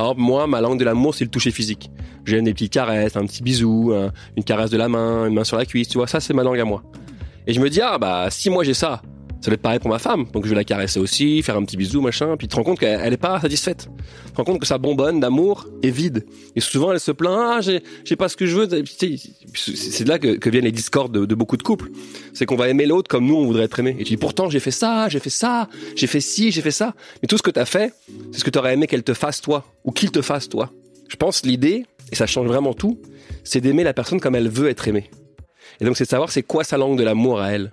Exemple, moi, ma langue de l'amour, c'est le toucher physique. J'aime des petites caresses, un petit bisou, un- une caresse de la main, une main sur la cuisse, tu vois, ça c'est ma langue à moi. Et je me dis, ah bah si moi j'ai ça, ça doit être pareil pour ma femme. Donc je vais la caresser aussi, faire un petit bisou, machin, puis tu te rends compte qu'elle elle est pas satisfaite. Tu te rends compte que sa bonbonne d'amour est vide. Et souvent elle se plaint, ah j'ai pas ce que je veux. Tu C'est de là que, que viennent les discordes de, de beaucoup de couples. C'est qu'on va aimer l'autre comme nous on voudrait être aimé. Et tu dis pourtant j'ai fait ça, j'ai fait ça, j'ai fait ci, j'ai fait ça. Mais tout ce que t'as fait, c'est ce que t'aurais aimé qu'elle te fasse toi, ou qu'il te fasse toi. Je pense l'idée, et ça change vraiment tout, c'est d'aimer la personne comme elle veut être aimée. Et donc c'est de savoir c'est quoi sa langue de l'amour à elle.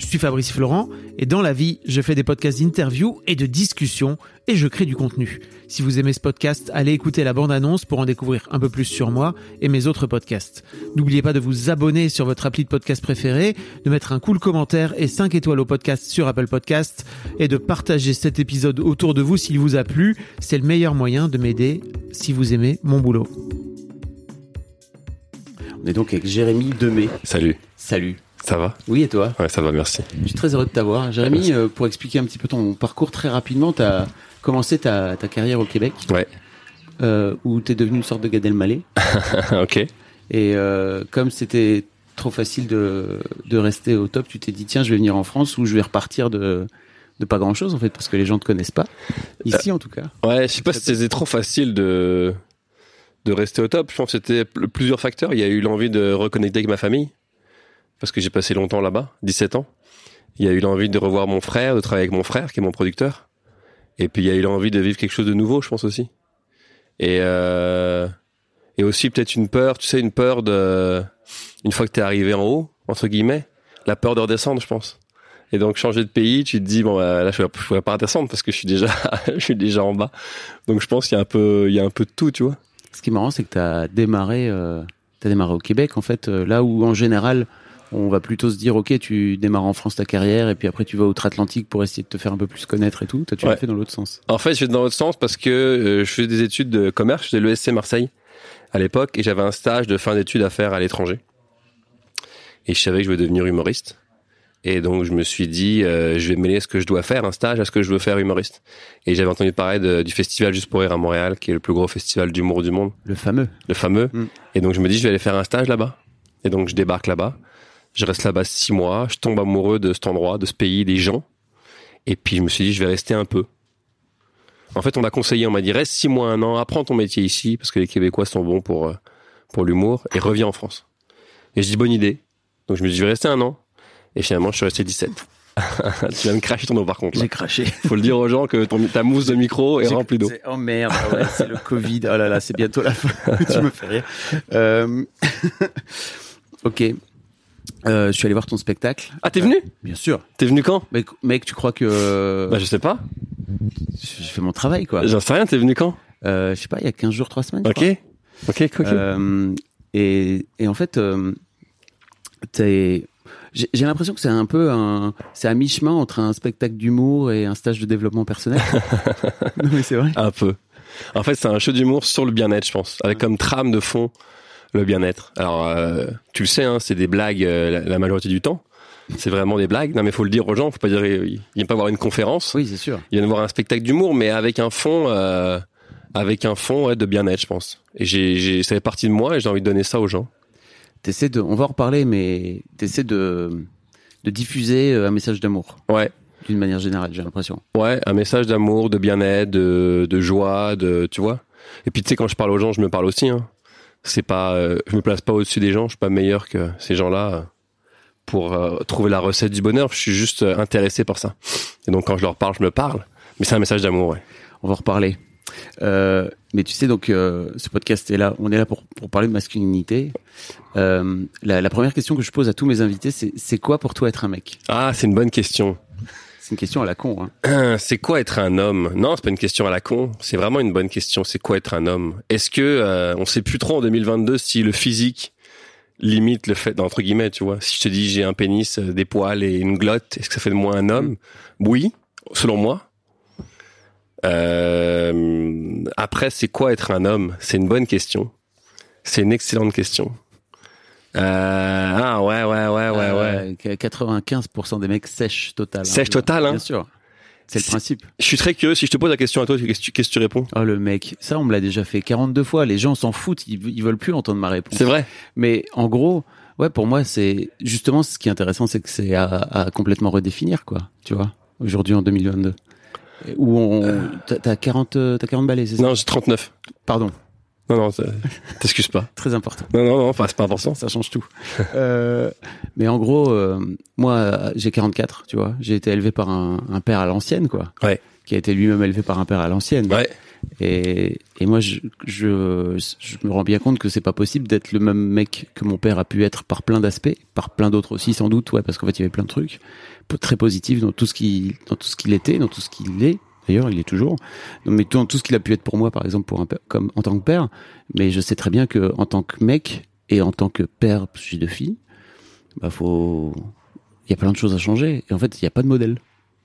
Je suis Fabrice Florent et dans la vie, je fais des podcasts d'interviews et de discussions et je crée du contenu. Si vous aimez ce podcast, allez écouter la bande-annonce pour en découvrir un peu plus sur moi et mes autres podcasts. N'oubliez pas de vous abonner sur votre appli de podcast préféré, de mettre un cool commentaire et 5 étoiles au podcast sur Apple Podcast et de partager cet épisode autour de vous s'il vous a plu. C'est le meilleur moyen de m'aider si vous aimez mon boulot. On est donc avec Jérémy Demey. Salut, Salut. Ça va Oui, et toi Ouais, ça va, merci. Je suis très heureux de t'avoir. Jérémy, euh, pour expliquer un petit peu ton parcours très rapidement, tu as commencé ta, ta carrière au Québec, Ouais, euh, où tu es devenu une sorte de Gad Elmaleh. ok. Et euh, comme c'était trop facile de, de rester au top, tu t'es dit, tiens, je vais venir en France où je vais repartir de, de pas grand-chose, en fait, parce que les gens te connaissent pas. Ici, en tout cas. Ouais, je sais pas si c'était trop facile de de rester au top. Je pense que c'était pl- plusieurs facteurs. Il y a eu l'envie de reconnecter avec ma famille parce que j'ai passé longtemps là-bas, 17 ans. Il y a eu l'envie de revoir mon frère, de travailler avec mon frère qui est mon producteur. Et puis il y a eu l'envie de vivre quelque chose de nouveau, je pense aussi. Et euh, et aussi peut-être une peur, tu sais, une peur de une fois que t'es arrivé en haut entre guillemets, la peur de redescendre, je pense. Et donc changer de pays, tu te dis bon bah, là je ne pourrais pas redescendre parce que je suis déjà je suis déjà en bas. Donc je pense qu'il y a un peu il y a un peu de tout, tu vois. Ce qui est marrant, c'est que tu as démarré, euh, t'as démarré au Québec, en fait, euh, là où en général, on va plutôt se dire, ok, tu démarres en France ta carrière et puis après tu vas outre-Atlantique pour essayer de te faire un peu plus connaître et tout. Toi, tu l'as Ouais. fait dans l'autre sens. En fait, je dans l'autre sens parce que euh, je faisais des études de commerce, je faisais l'ESC Marseille à l'époque et j'avais un stage de fin d'études à faire à l'étranger. Et je savais que je voulais devenir humoriste. Et donc je me suis dit, euh, je vais mêler ce que je dois faire, un stage, à ce que je veux faire humoriste. Et j'avais entendu parler de- du festival Juste pour rire à Montréal, qui est le plus gros festival d'humour du monde, Le fameux. le fameux. Mm. Et donc je me dis, je vais aller faire un stage là-bas. Et donc je débarque là-bas. Je reste là-bas six mois. Je tombe amoureux de cet endroit, de ce pays, des gens. Et puis je me suis dit, je vais rester un peu. En fait, on m'a conseillé, on m'a dit, reste six mois, un an, apprends ton métier ici, parce que les Québécois sont bons pour, euh, pour l'humour, et reviens en France. Et je dis, bonne idée. Donc je me dis, je vais rester un an. Et finalement, je suis resté 17. tu viens de cracher ton eau par contre. J'ai craché. Faut le dire aux gens que ton, ta mousse de micro est remplie d'eau. Oh merde, ah ouais, c'est le Covid. Oh là là, c'est bientôt la fin. tu me fais rire. Euh, ok. Euh, je suis allé voir ton spectacle. Ah, t'es venu? Bien sûr. T'es venu quand? Mec, mec, tu crois que Bah, je sais pas. j'ai fait mon travail, quoi. J'en sais rien, t'es venu quand? Euh, je sais pas, il y a 15 jours, 3 semaines. je Ok. Ok, ok. Euh, et, et en fait, t'es- j'ai j'ai l'impression que c'est un peu un, c'est à mi-chemin entre un spectacle d'humour et un stage de développement personnel. non mais c'est vrai. Un peu. En fait, c'est un show d'humour sur le bien-être, je pense, avec comme trame de fond le bien-être. Alors, euh, tu le sais, hein, c'est des blagues euh, la, la majorité du temps. C'est vraiment des blagues. Non, mais faut le dire aux gens. Faut pas dire, il vient pas voir une conférence. Oui, c'est sûr. Il vient voir un spectacle d'humour, mais avec un fond, euh, avec un fond ouais, de bien-être, je pense. Et j'ai, ça fait partie de moi et j'ai envie de donner ça aux gens. T'essaies de, on va en reparler, mais t'essaies de, de diffuser euh, un message d'amour Ouais. d'une manière générale, j'ai l'impression. Ouais, un message d'amour, de bien-être, de, de joie, de, tu vois. Et puis tu sais, quand je parle aux gens, je me parle aussi. Hein. C'est pas, euh, je me place pas au-dessus des gens. Je suis pas meilleur que ces gens-là. pour euh, trouver la recette du bonheur. Je suis juste euh, intéressé par ça. Et donc quand je leur parle, je me parle. Mais c'est un message d'amour, ouais. On va en reparler. Euh, mais tu sais donc euh, ce podcast est là, on est là pour, pour parler de masculinité. Euh, la, la première question que je pose à tous mes invités, c'est c'est quoi pour toi être un mec? Ah, c'est une bonne question. C'est une question à la con. Hein. C'est quoi être un homme? Non, c'est pas une question à la con. C'est vraiment une bonne question. C'est quoi être un homme? Est-ce que euh, on sait plus trop en 2022 si le physique limite le fait entre guillemets, tu vois? Si je te dis j'ai un pénis, euh, des poils et une glotte, est-ce que ça fait de moi un homme? Oui, selon moi. Euh, après, c'est quoi être un homme? C'est une bonne question. C'est une excellente question. Euh, ah ouais, ouais, ouais, ouais, ouais. Euh, 95% des mecs sèchent total. hein. Sèche total, hein Bien sûr. C'est le principe. Je suis très curieux. Si je te pose la question à toi, qu'est-ce que tu, réponds? Oh le mec, ça on me l'a déjà fait 42 fois. Les gens s'en foutent, ils, ils veulent plus entendre ma réponse. C'est vrai. Mais en gros, ouais, pour moi, c'est justement ce qui est intéressant, c'est que c'est à, à complètement redéfinir, quoi. Tu vois, aujourd'hui en 2022, où on, t'as t'as 40, euh, t'as 40 balais, c'est ça? Non, j'ai 39. Pardon, Non, non, t'excuses pas. très important. Non, non, non, enfin, c'est pas important. Ça change tout. Euh, mais en gros, euh, moi, j'ai 44, tu vois. J'ai été élevé par un, un père à l'ancienne, quoi. Ouais. Qui a été lui-même élevé par un père à l'ancienne. Ouais. Et, et moi, je, je, je me rends bien compte que c'est pas possible d'être le même mec que mon père a pu être par plein d'aspects, par plein d'autres aussi, sans doute, ouais, parce qu'en fait, il y avait plein de trucs très positifs dans tout ce qu'il, dans tout ce qu'il était, dans tout ce qu'il est. D'ailleurs, il est toujours. Donc, mais tout ce qu'il a pu être pour moi, par exemple, pour un père- comme en tant que père. Mais je sais très bien que en tant que mec et en tant que père, que j'ai deux filles, bah faut, il y a plein de choses à changer. Et en fait, il n'y a pas de modèle.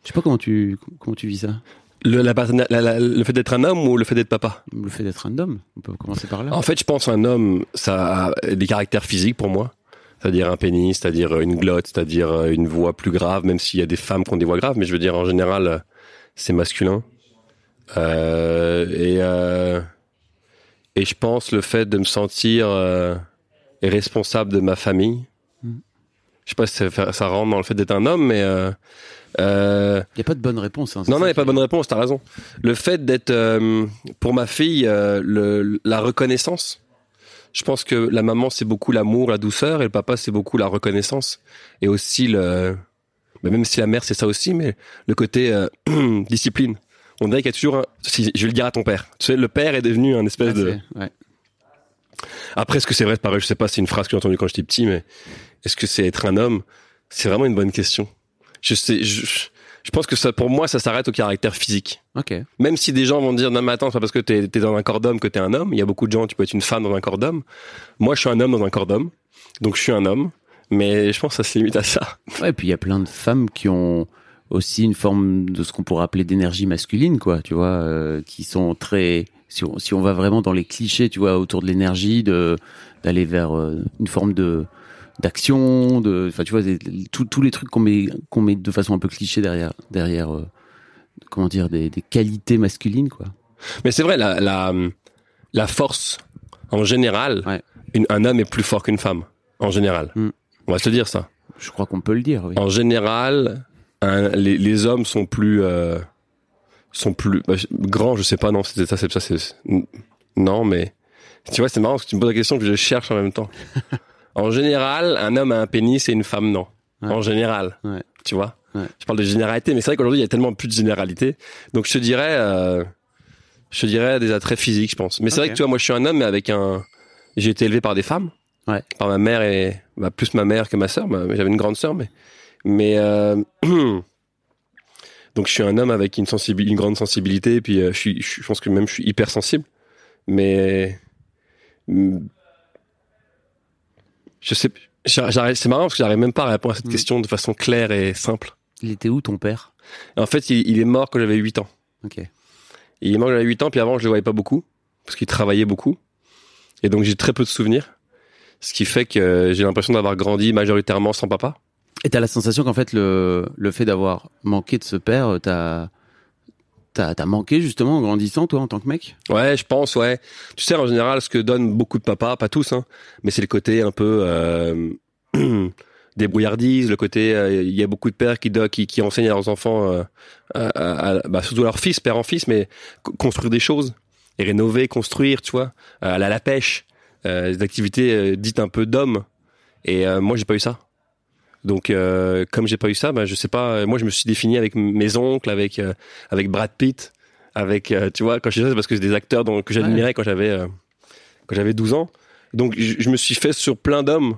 Je sais pas comment tu, comment tu vis ça. Le, la, partenaire- la- la- le fait d'être un homme ou le fait d'être papa? Le fait d'être un homme. On peut commencer par là. En fait, je pense un homme, ça a des caractères physiques pour moi. C'est-à-dire un pénis, c'est-à-dire une glotte, c'est-à-dire une voix plus grave, même s'il y a des femmes qui ont des voix graves, mais je veux dire en général, c'est masculin. Euh, et euh, et je pense le fait de me sentir euh, responsable de ma famille. Mm. Je sais pas si ça, ça rentre dans le fait d'être un homme, mais euh, euh, Il n'y a pas de bonne réponse. Hein, non, non, il n'y a pas de bonne réponse, t'as raison. Le fait d'être, euh, pour ma fille, euh, le, la reconnaissance. Je pense que la maman, c'est beaucoup l'amour, la douceur, et le papa, c'est beaucoup la reconnaissance. Et aussi le, mais même si la mère, c'est ça aussi, mais le côté euh, discipline. On dirait qu'il y a toujours un, si, je vais le dire à ton père. Tu sais, le père est devenu un espèce Ah, de, ouais. après, est-ce que c'est vrai, pareil, je sais pas, c'est une phrase que j'ai entendue quand j'étais petit, mais est-ce que c'est être un homme? C'est vraiment une bonne question. Je sais, je, je pense que ça, pour moi, ça s'arrête au caractère physique. Ok. Même si des gens vont dire non mais attends c'est pas parce que t'es es dans un corps d'homme que t'es un homme. Il y a beaucoup de gens tu peux être une femme dans un corps d'homme. Moi je suis un homme dans un corps d'homme, donc je suis un homme. Mais je pense que ça se limite à ça. Ouais, et puis il y a plein de femmes qui ont aussi une forme de ce qu'on pourrait appeler d'énergie masculine, quoi. Tu vois, euh, qui sont très. Si on, si on va vraiment dans les clichés, tu vois, autour de l'énergie, d'aller vers euh, une forme de d'action, de. Enfin, tu vois, tous tous les trucs qu'on met qu'on met de façon un peu cliché derrière derrière. euh, comment dire des, des qualités masculines, quoi. Mais c'est vrai la, la la force en général, Ouais. une- un homme est plus fort qu'une femme en général. Mm. On va se le dire ça. Je crois qu'on peut le dire. Oui. En général, un- les, les hommes sont plus euh, sont plus bah, grands. Je sais pas non c'était ça c'est ça c'est non mais tu vois c'est marrant parce que tu me poses la question que je cherche en même temps. en général, un homme a un pénis et une femme non. Ouais. En général, Ouais. tu vois. Ouais. Je parle de généralité, mais c'est vrai qu'aujourd'hui il y a tellement plus de généralité. Donc je te dirais, euh, je te dirais des attraits physiques, je pense. Mais c'est vrai que tu vois, moi je suis un homme mais avec un, j'ai été élevé par des femmes. Ouais. Par ma mère et bah, plus ma mère que ma sœur. Ma- J'avais une grande sœur, mais mais euh, donc je suis un homme avec une sensibilité, une grande sensibilité. Et puis euh, je suis, je, suis- je pense que même je suis hyper sensible. Mais je sais, c'est marrant parce que j'arrive même pas à répondre à cette Mm. question de façon claire et simple. Il était où ton père? En fait, il, il est mort quand j'avais 8 ans. Ok. Il est mort quand j'avais 8 ans, puis avant, je le voyais pas beaucoup, parce qu'il travaillait beaucoup. Et donc, j'ai très peu de souvenirs. Ce qui fait que j'ai l'impression d'avoir grandi majoritairement sans papa. Et t'as la sensation qu'en fait le, le fait d'avoir manqué de ce père, euh, t'as t'as manqué justement en grandissant toi en tant que mec? Ouais, je pense, ouais. Tu sais, en général, ce que donnent beaucoup de papas, pas tous, hein, mais c'est le côté un peu euh, débrouillardise, le côté, euh, il y a beaucoup de pères qui, qui, qui enseignent à leurs enfants, euh, à, bah, surtout à leurs fils, père en fils, mais co- construire des choses, et rénover, construire, tu vois, aller à la pêche, des activités euh, dites un peu d'hommes. Et euh, moi, j'ai pas eu ça. Donc, euh, comme j'ai pas eu ça, bah, je sais pas. Moi, je me suis défini avec mes oncles, avec euh, avec Brad Pitt, avec euh, tu vois. Quand je dis ça, c'est parce que c'est des acteurs dont, que j'admirais quand j'avais euh, quand j'avais 12 ans. Donc, je, je me suis fait sur plein d'hommes.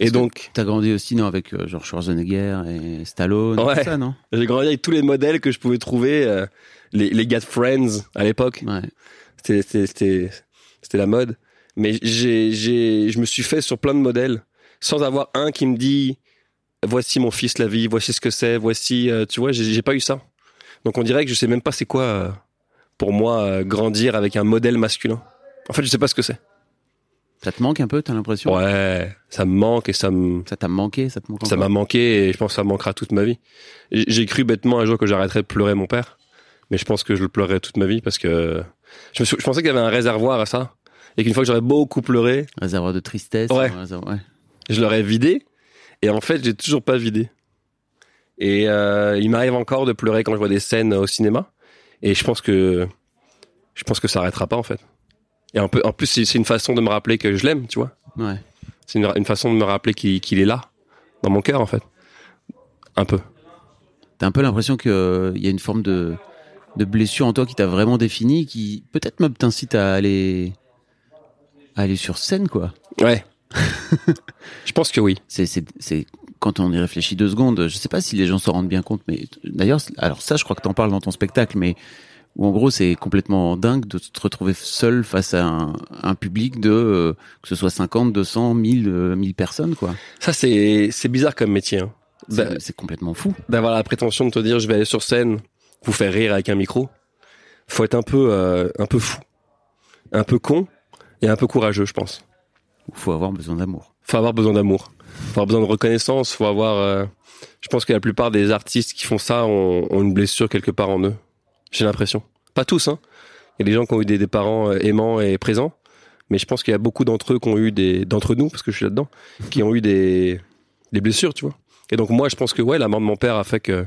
Et Parce donc, T'as grandi aussi, non, avec euh, genre Schwarzenegger et Stallone, Ouais. tout ça, non? J'ai grandi avec tous les modèles que je pouvais trouver. euh, les, les gars de Friends à l'époque. Ouais. C'était c'était c'était c'était la mode. Mais j'ai j'ai je me suis fait sur plein de modèles sans avoir un qui me dit voici mon fils la vie, voici ce que c'est, voici euh, tu vois, j'ai j'ai pas eu ça. Donc on dirait que je sais même pas c'est quoi euh, pour moi euh, grandir avec un modèle masculin. En fait, je sais pas ce que c'est. Ça te manque un peu, t'as l'impression? Ouais, ça me manque et ça me Ça t'a manqué, ça te manque ça m'a manqué et je pense que ça manquera toute ma vie. J'ai j'ai cru bêtement un jour que j'arrêterais de pleurer mon père, mais je pense que je le pleurerai toute ma vie parce que je, me suis- je pensais qu'il y avait un réservoir à ça et qu'une fois que j'aurais beaucoup pleuré, Réservoir de tristesse. Ouais. un réservoir- ouais. je l'aurais vidé et en fait j'ai toujours pas vidé. Et euh, il m'arrive encore de pleurer quand je vois des scènes au cinéma et je pense que je pense que ça arrêtera pas en fait. Et un peu en plus c'est une façon de me rappeler que je l'aime, tu vois. Ouais. C'est une, une façon de me rappeler qu'il est là dans mon cœur en fait. Un peu. T'as un peu l'impression qu'il y a une forme de, de blessure en toi qui t'a vraiment défini, qui peut-être même t'incite à aller, aller sur scène, quoi. Ouais. je pense que oui. C'est, c'est, c'est, quand on y réfléchit deux secondes, je sais pas si les gens s'en rendent bien compte, mais d'ailleurs, alors ça, je crois que t'en parles dans ton spectacle, mais où en gros, c'est complètement dingue de te retrouver seul face à un, un public de, euh, que ce soit 50, 200, 1000, euh, 1000 personnes, quoi. Ça, c'est, c'est bizarre comme métier. hein. C'est, D'a- c'est complètement fou. D'avoir la prétention de te dire, je vais aller sur scène, vous faire rire avec un micro. Faut être un peu, euh, un peu fou, un peu con et un peu courageux, je pense. Faut avoir besoin d'amour. Faut avoir besoin d'amour. Faut avoir besoin de reconnaissance. Faut avoir. euh, je pense que la plupart des artistes qui font ça ont, ont une blessure quelque part en eux. J'ai l'impression. Pas tous, hein. Il y a des gens qui ont eu des, des parents euh, aimants et présents, mais je pense qu'il y a beaucoup d'entre eux qui ont eu des, d'entre nous, parce que je suis là-dedans, qui ont eu des, des blessures, tu vois. Et donc moi, je pense que ouais, la mort de mon père a fait que,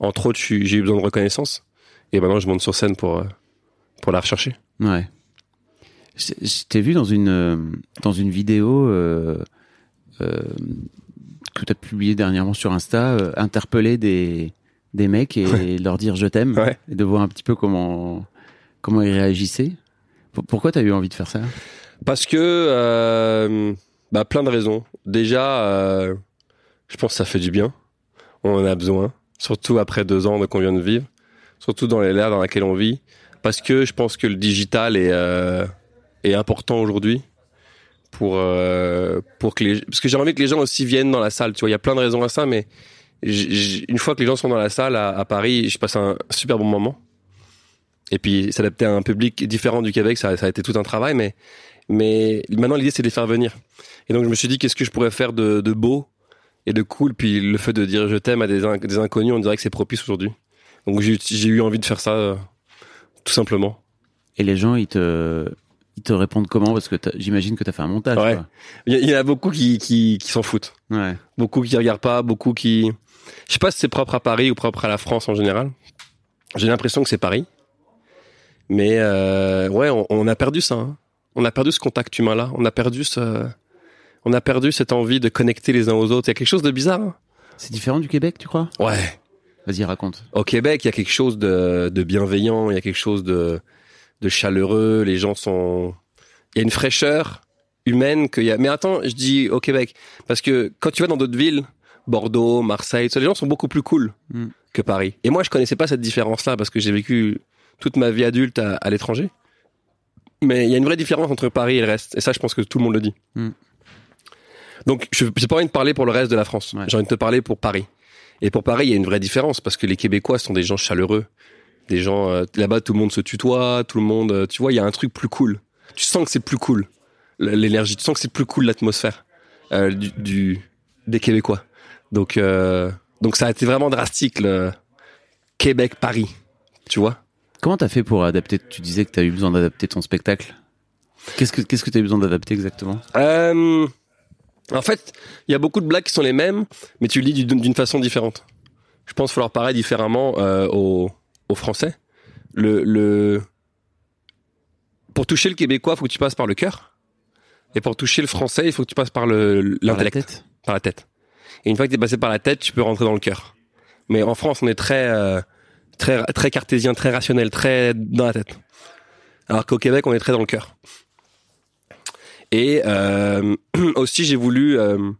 entre autres, j'ai eu besoin de reconnaissance, et maintenant je monte sur scène pour euh, pour la rechercher. Ouais. Je t'ai vu dans une euh, dans une vidéo euh, euh, que tu as publiée dernièrement sur Insta, euh, interpeller des des mecs et leur dire je t'aime Ouais. et de voir un petit peu comment comment ils réagissaient? P- Pourquoi t'as eu envie de faire ça? Parce que, bah, plein de raisons. Déjà, je pense que ça fait du bien. On en a besoin. Surtout après deux ans de qu'on vient de vivre. Surtout dans l'ère dans laquelle on vit. Parce que je pense que le digital est, est important aujourd'hui. Pour, euh, pour que les, parce que j'ai envie que les gens aussi viennent dans la salle. Tu vois, il y a plein de raisons à ça, mais une fois que les gens sont dans la salle à, Paris, je passe un super bon moment. Et puis s'adapter à un public différent du Québec, ça, a été tout un travail, mais mais maintenant l'idée c'est de les faire venir. Et donc je me suis dit qu'est-ce que je pourrais faire de, beau et de cool? Puis le fait de dire je t'aime à des, des inconnus, on dirait que c'est propice aujourd'hui. Donc j'ai eu envie de faire ça euh, tout simplement. Et les gens ils te ils te répondent comment parce que j'imagine que t'as fait un montage. Ouais. quoi. Il y, en a beaucoup qui, qui, qui s'en foutent, Ouais. beaucoup qui regardent pas, beaucoup qui. Je sais pas si c'est propre à Paris ou propre à la France en général. J'ai l'impression que c'est Paris, mais euh, ouais, on, on a perdu ça. hein. On a perdu ce contact humain là. On a perdu ce, on a perdu cette envie de connecter les uns aux autres. Il y a quelque chose de bizarre. hein. C'est différent du Québec, tu crois? Ouais. Vas-y, raconte. Au Québec, il y a quelque chose de, de bienveillant, il y a quelque chose de, de chaleureux, les gens sont... Il y a une fraîcheur humaine qu'il y a... Mais attends, je dis au Québec, parce que quand tu vas dans d'autres villes, Bordeaux, Marseille, les gens sont beaucoup plus cool Mm. que Paris. Et moi, je connaissais pas cette différence-là, parce que j'ai vécu toute ma vie adulte à, à l'étranger. Mais il y a une vraie différence entre Paris et le reste, et ça, je pense que tout le monde le dit. Mm. Donc, je j'ai pas envie de parler pour le reste de la France, Ouais. j'ai envie de te parler pour Paris. Et pour Paris, il y a une vraie différence parce que les Québécois sont des gens chaleureux, des gens euh, là-bas tout le monde se tutoie, tout le monde, euh, tu vois, il y a un truc plus cool. Tu sens que c'est plus cool l'énergie, tu sens que c'est plus cool l'atmosphère euh, du, du des Québécois. Donc donc ça a été vraiment drastique le Québec Paris, tu vois. Comment t'as fait pour adapter Tu disais que t'as eu besoin d'adapter ton spectacle. Qu'est-ce que qu'est-ce que t'as eu besoin d'adapter exactement? Euh, en fait, il y a beaucoup de blagues qui sont les mêmes, mais tu le dis d'une d'une façon différente. Je pense qu'il faut leur parler différemment euh, aux, aux Français. Le, le... Pour toucher le Québécois, il faut que tu passes par le cœur. Et pour toucher le Français, il faut que tu passes par l'intellect, par la tête. Et une fois que t'es passé par la tête, tu peux rentrer dans le cœur. Mais en France, on est très, euh, très, très cartésien, très rationnel, très dans la tête. Alors qu'au Québec, on est très dans le cœur. Et euh, aussi, j'ai voulu euh,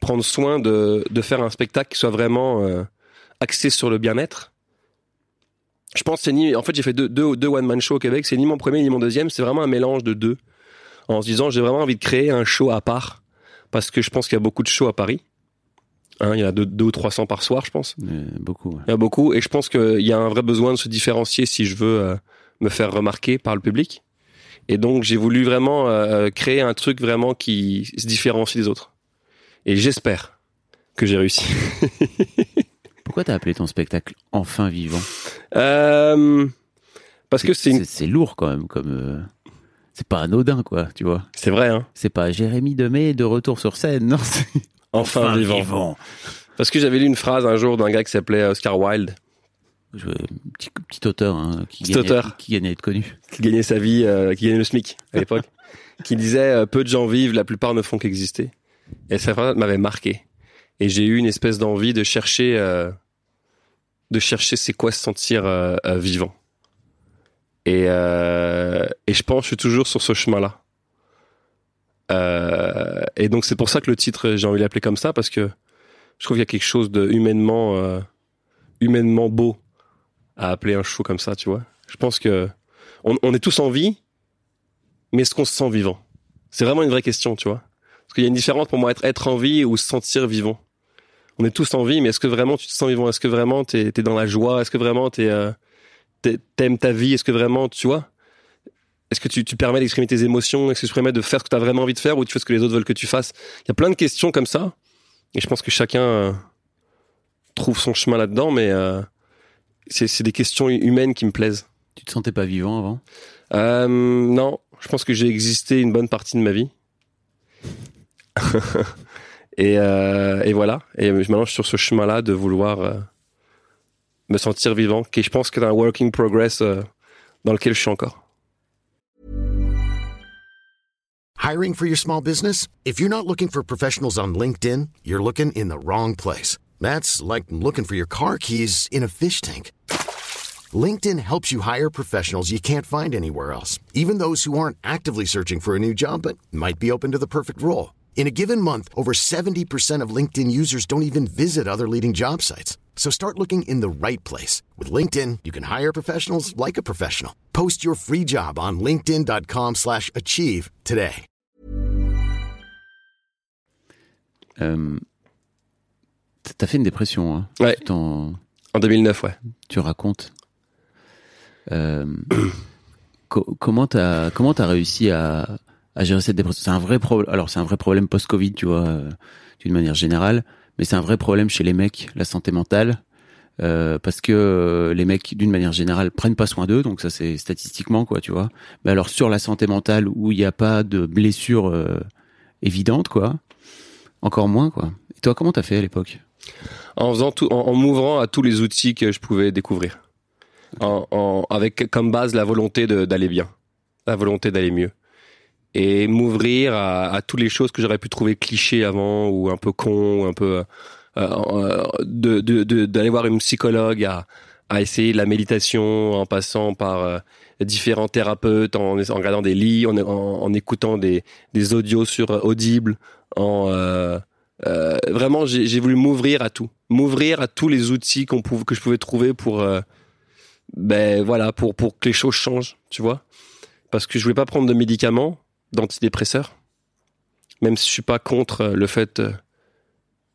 prendre soin de, de faire un spectacle qui soit vraiment axé sur le bien-être. Je pense que c'est ni. En fait, j'ai fait deux, deux, deux one-man shows au Québec. C'est ni mon premier ni mon deuxième. C'est vraiment un mélange de deux. En se disant, j'ai vraiment envie de créer un show à part. Parce que je pense qu'il y a beaucoup de shows à Paris. Hein, il y en a deux, deux ou 300 par soir, je pense. Euh, beaucoup. ouais. Il y a beaucoup. Et je pense qu'il y a un vrai besoin de se différencier si je veux euh, me faire remarquer par le public. Et donc, j'ai voulu vraiment euh, créer un truc vraiment qui se différencie des autres. Et j'espère que j'ai réussi. Pourquoi t'as appelé ton spectacle Enfin vivant? Euh, parce que c'est une... c'est lourd quand même, comme. euh, C'est pas anodin, quoi, tu vois. C'est vrai, hein. C'est pas Jérémy Demey de retour sur scène, non Enfin, vivant. Parce que j'avais lu une phrase un jour d'un gars qui s'appelait Oscar Wilde, Je- petit, petit auteur, hein, qui, Petit gagnait, auteur. qui gagnait à être connu. qui gagnait sa vie, euh, qui gagnait le SMIC à l'époque, qui disait euh, peu de gens vivent, la plupart ne font qu'exister. Et cette phrase m'avait marqué. Et j'ai eu une espèce d'envie de chercher, euh, de chercher c'est quoi se sentir euh, euh, vivant. Et, euh, et je pense que je suis toujours sur ce chemin-là. Euh, et donc c'est pour ça que le titre j'ai envie de l'appeler comme ça parce que je trouve qu'il y a quelque chose de humainement, humainement beau à appeler un show comme ça, tu vois. Je pense que on, on est tous en vie, mais est-ce qu'on se sent vivant? C'est vraiment une vraie question, tu vois. Parce qu'il y a une différence pour moi être être en vie ou se sentir vivant. On est tous en vie, mais est-ce que vraiment tu te sens vivant? Est-ce que vraiment t'es es dans la joie? Est-ce que vraiment t'es euh, t'aimes ta vie? Est-ce que vraiment, tu vois? Est-ce que tu, tu permets d'exprimer tes émotions? Est-ce que tu permets de faire ce que tu as vraiment envie de faire ou tu fais ce que les autres veulent que tu fasses? Il y a plein de questions comme ça, et je pense que chacun euh, trouve son chemin là-dedans, mais euh, c'est c'est des questions humaines qui me plaisent. Tu te sentais pas vivant avant? Euh, non, je pense que j'ai existé une bonne partie de ma vie. et, euh, et voilà. Et je suis sur ce chemin-là de vouloir euh, me sentir vivant, qui je pense que c'est un working progress euh, dans lequel je suis encore. Hiring for your small business? If you're not looking for professionals on LinkedIn, you're looking in the wrong place. That's like looking for your car keys in a fish tank. LinkedIn helps you hire professionals you can't find anywhere else, even those who aren't actively searching for a new job but might be open to the perfect role. In a given month, over 70% of LinkedIn users don't even visit other leading job sites. So start looking in the right place. With LinkedIn, you can hire professionals like a professional. Post your free job on linkedin.com/achieve slash achieve today. euh, T'as fait une dépression, hein Ouais. En 2009, ouais. tu racontes. Euh, co- comment t'as comment t'as réussi à, à gérer cette dépression C'est un vrai problème. Alors c'est un vrai problème post-Covid, tu vois, euh, d'une manière générale, mais c'est un vrai problème chez les mecs, la santé mentale, euh, parce que euh, les mecs, d'une manière générale, prennent pas soin d'eux, donc ça c'est statistiquement quoi, tu vois. Mais alors sur la santé mentale où il n'y a pas de blessure euh, évidente, quoi, encore moins quoi. Et toi, comment t'as fait à l'époque? En faisant tout, en, en m'ouvrant à tous les outils que je pouvais découvrir. En, en- avec comme base la volonté d'aller bien. La volonté d'aller mieux. Et m'ouvrir à, à toutes les choses que j'aurais pu trouver clichés avant, ou un peu con, ou un peu, euh, euh, de, de, de- d'aller voir une psychologue, à, à essayer de la méditation, en passant par euh, différents thérapeutes, en, en regardant des livres, en, en, en écoutant des, des audios sur Audible, en, euh, euh, vraiment, j'ai voulu m'ouvrir à tout, m'ouvrir à tous les outils qu'on que je pouvais trouver pour, euh, ben voilà, pour pour que les choses changent, tu vois. Parce que je voulais pas prendre de médicaments, d'antidépresseurs, même si je suis pas contre euh, le fait euh,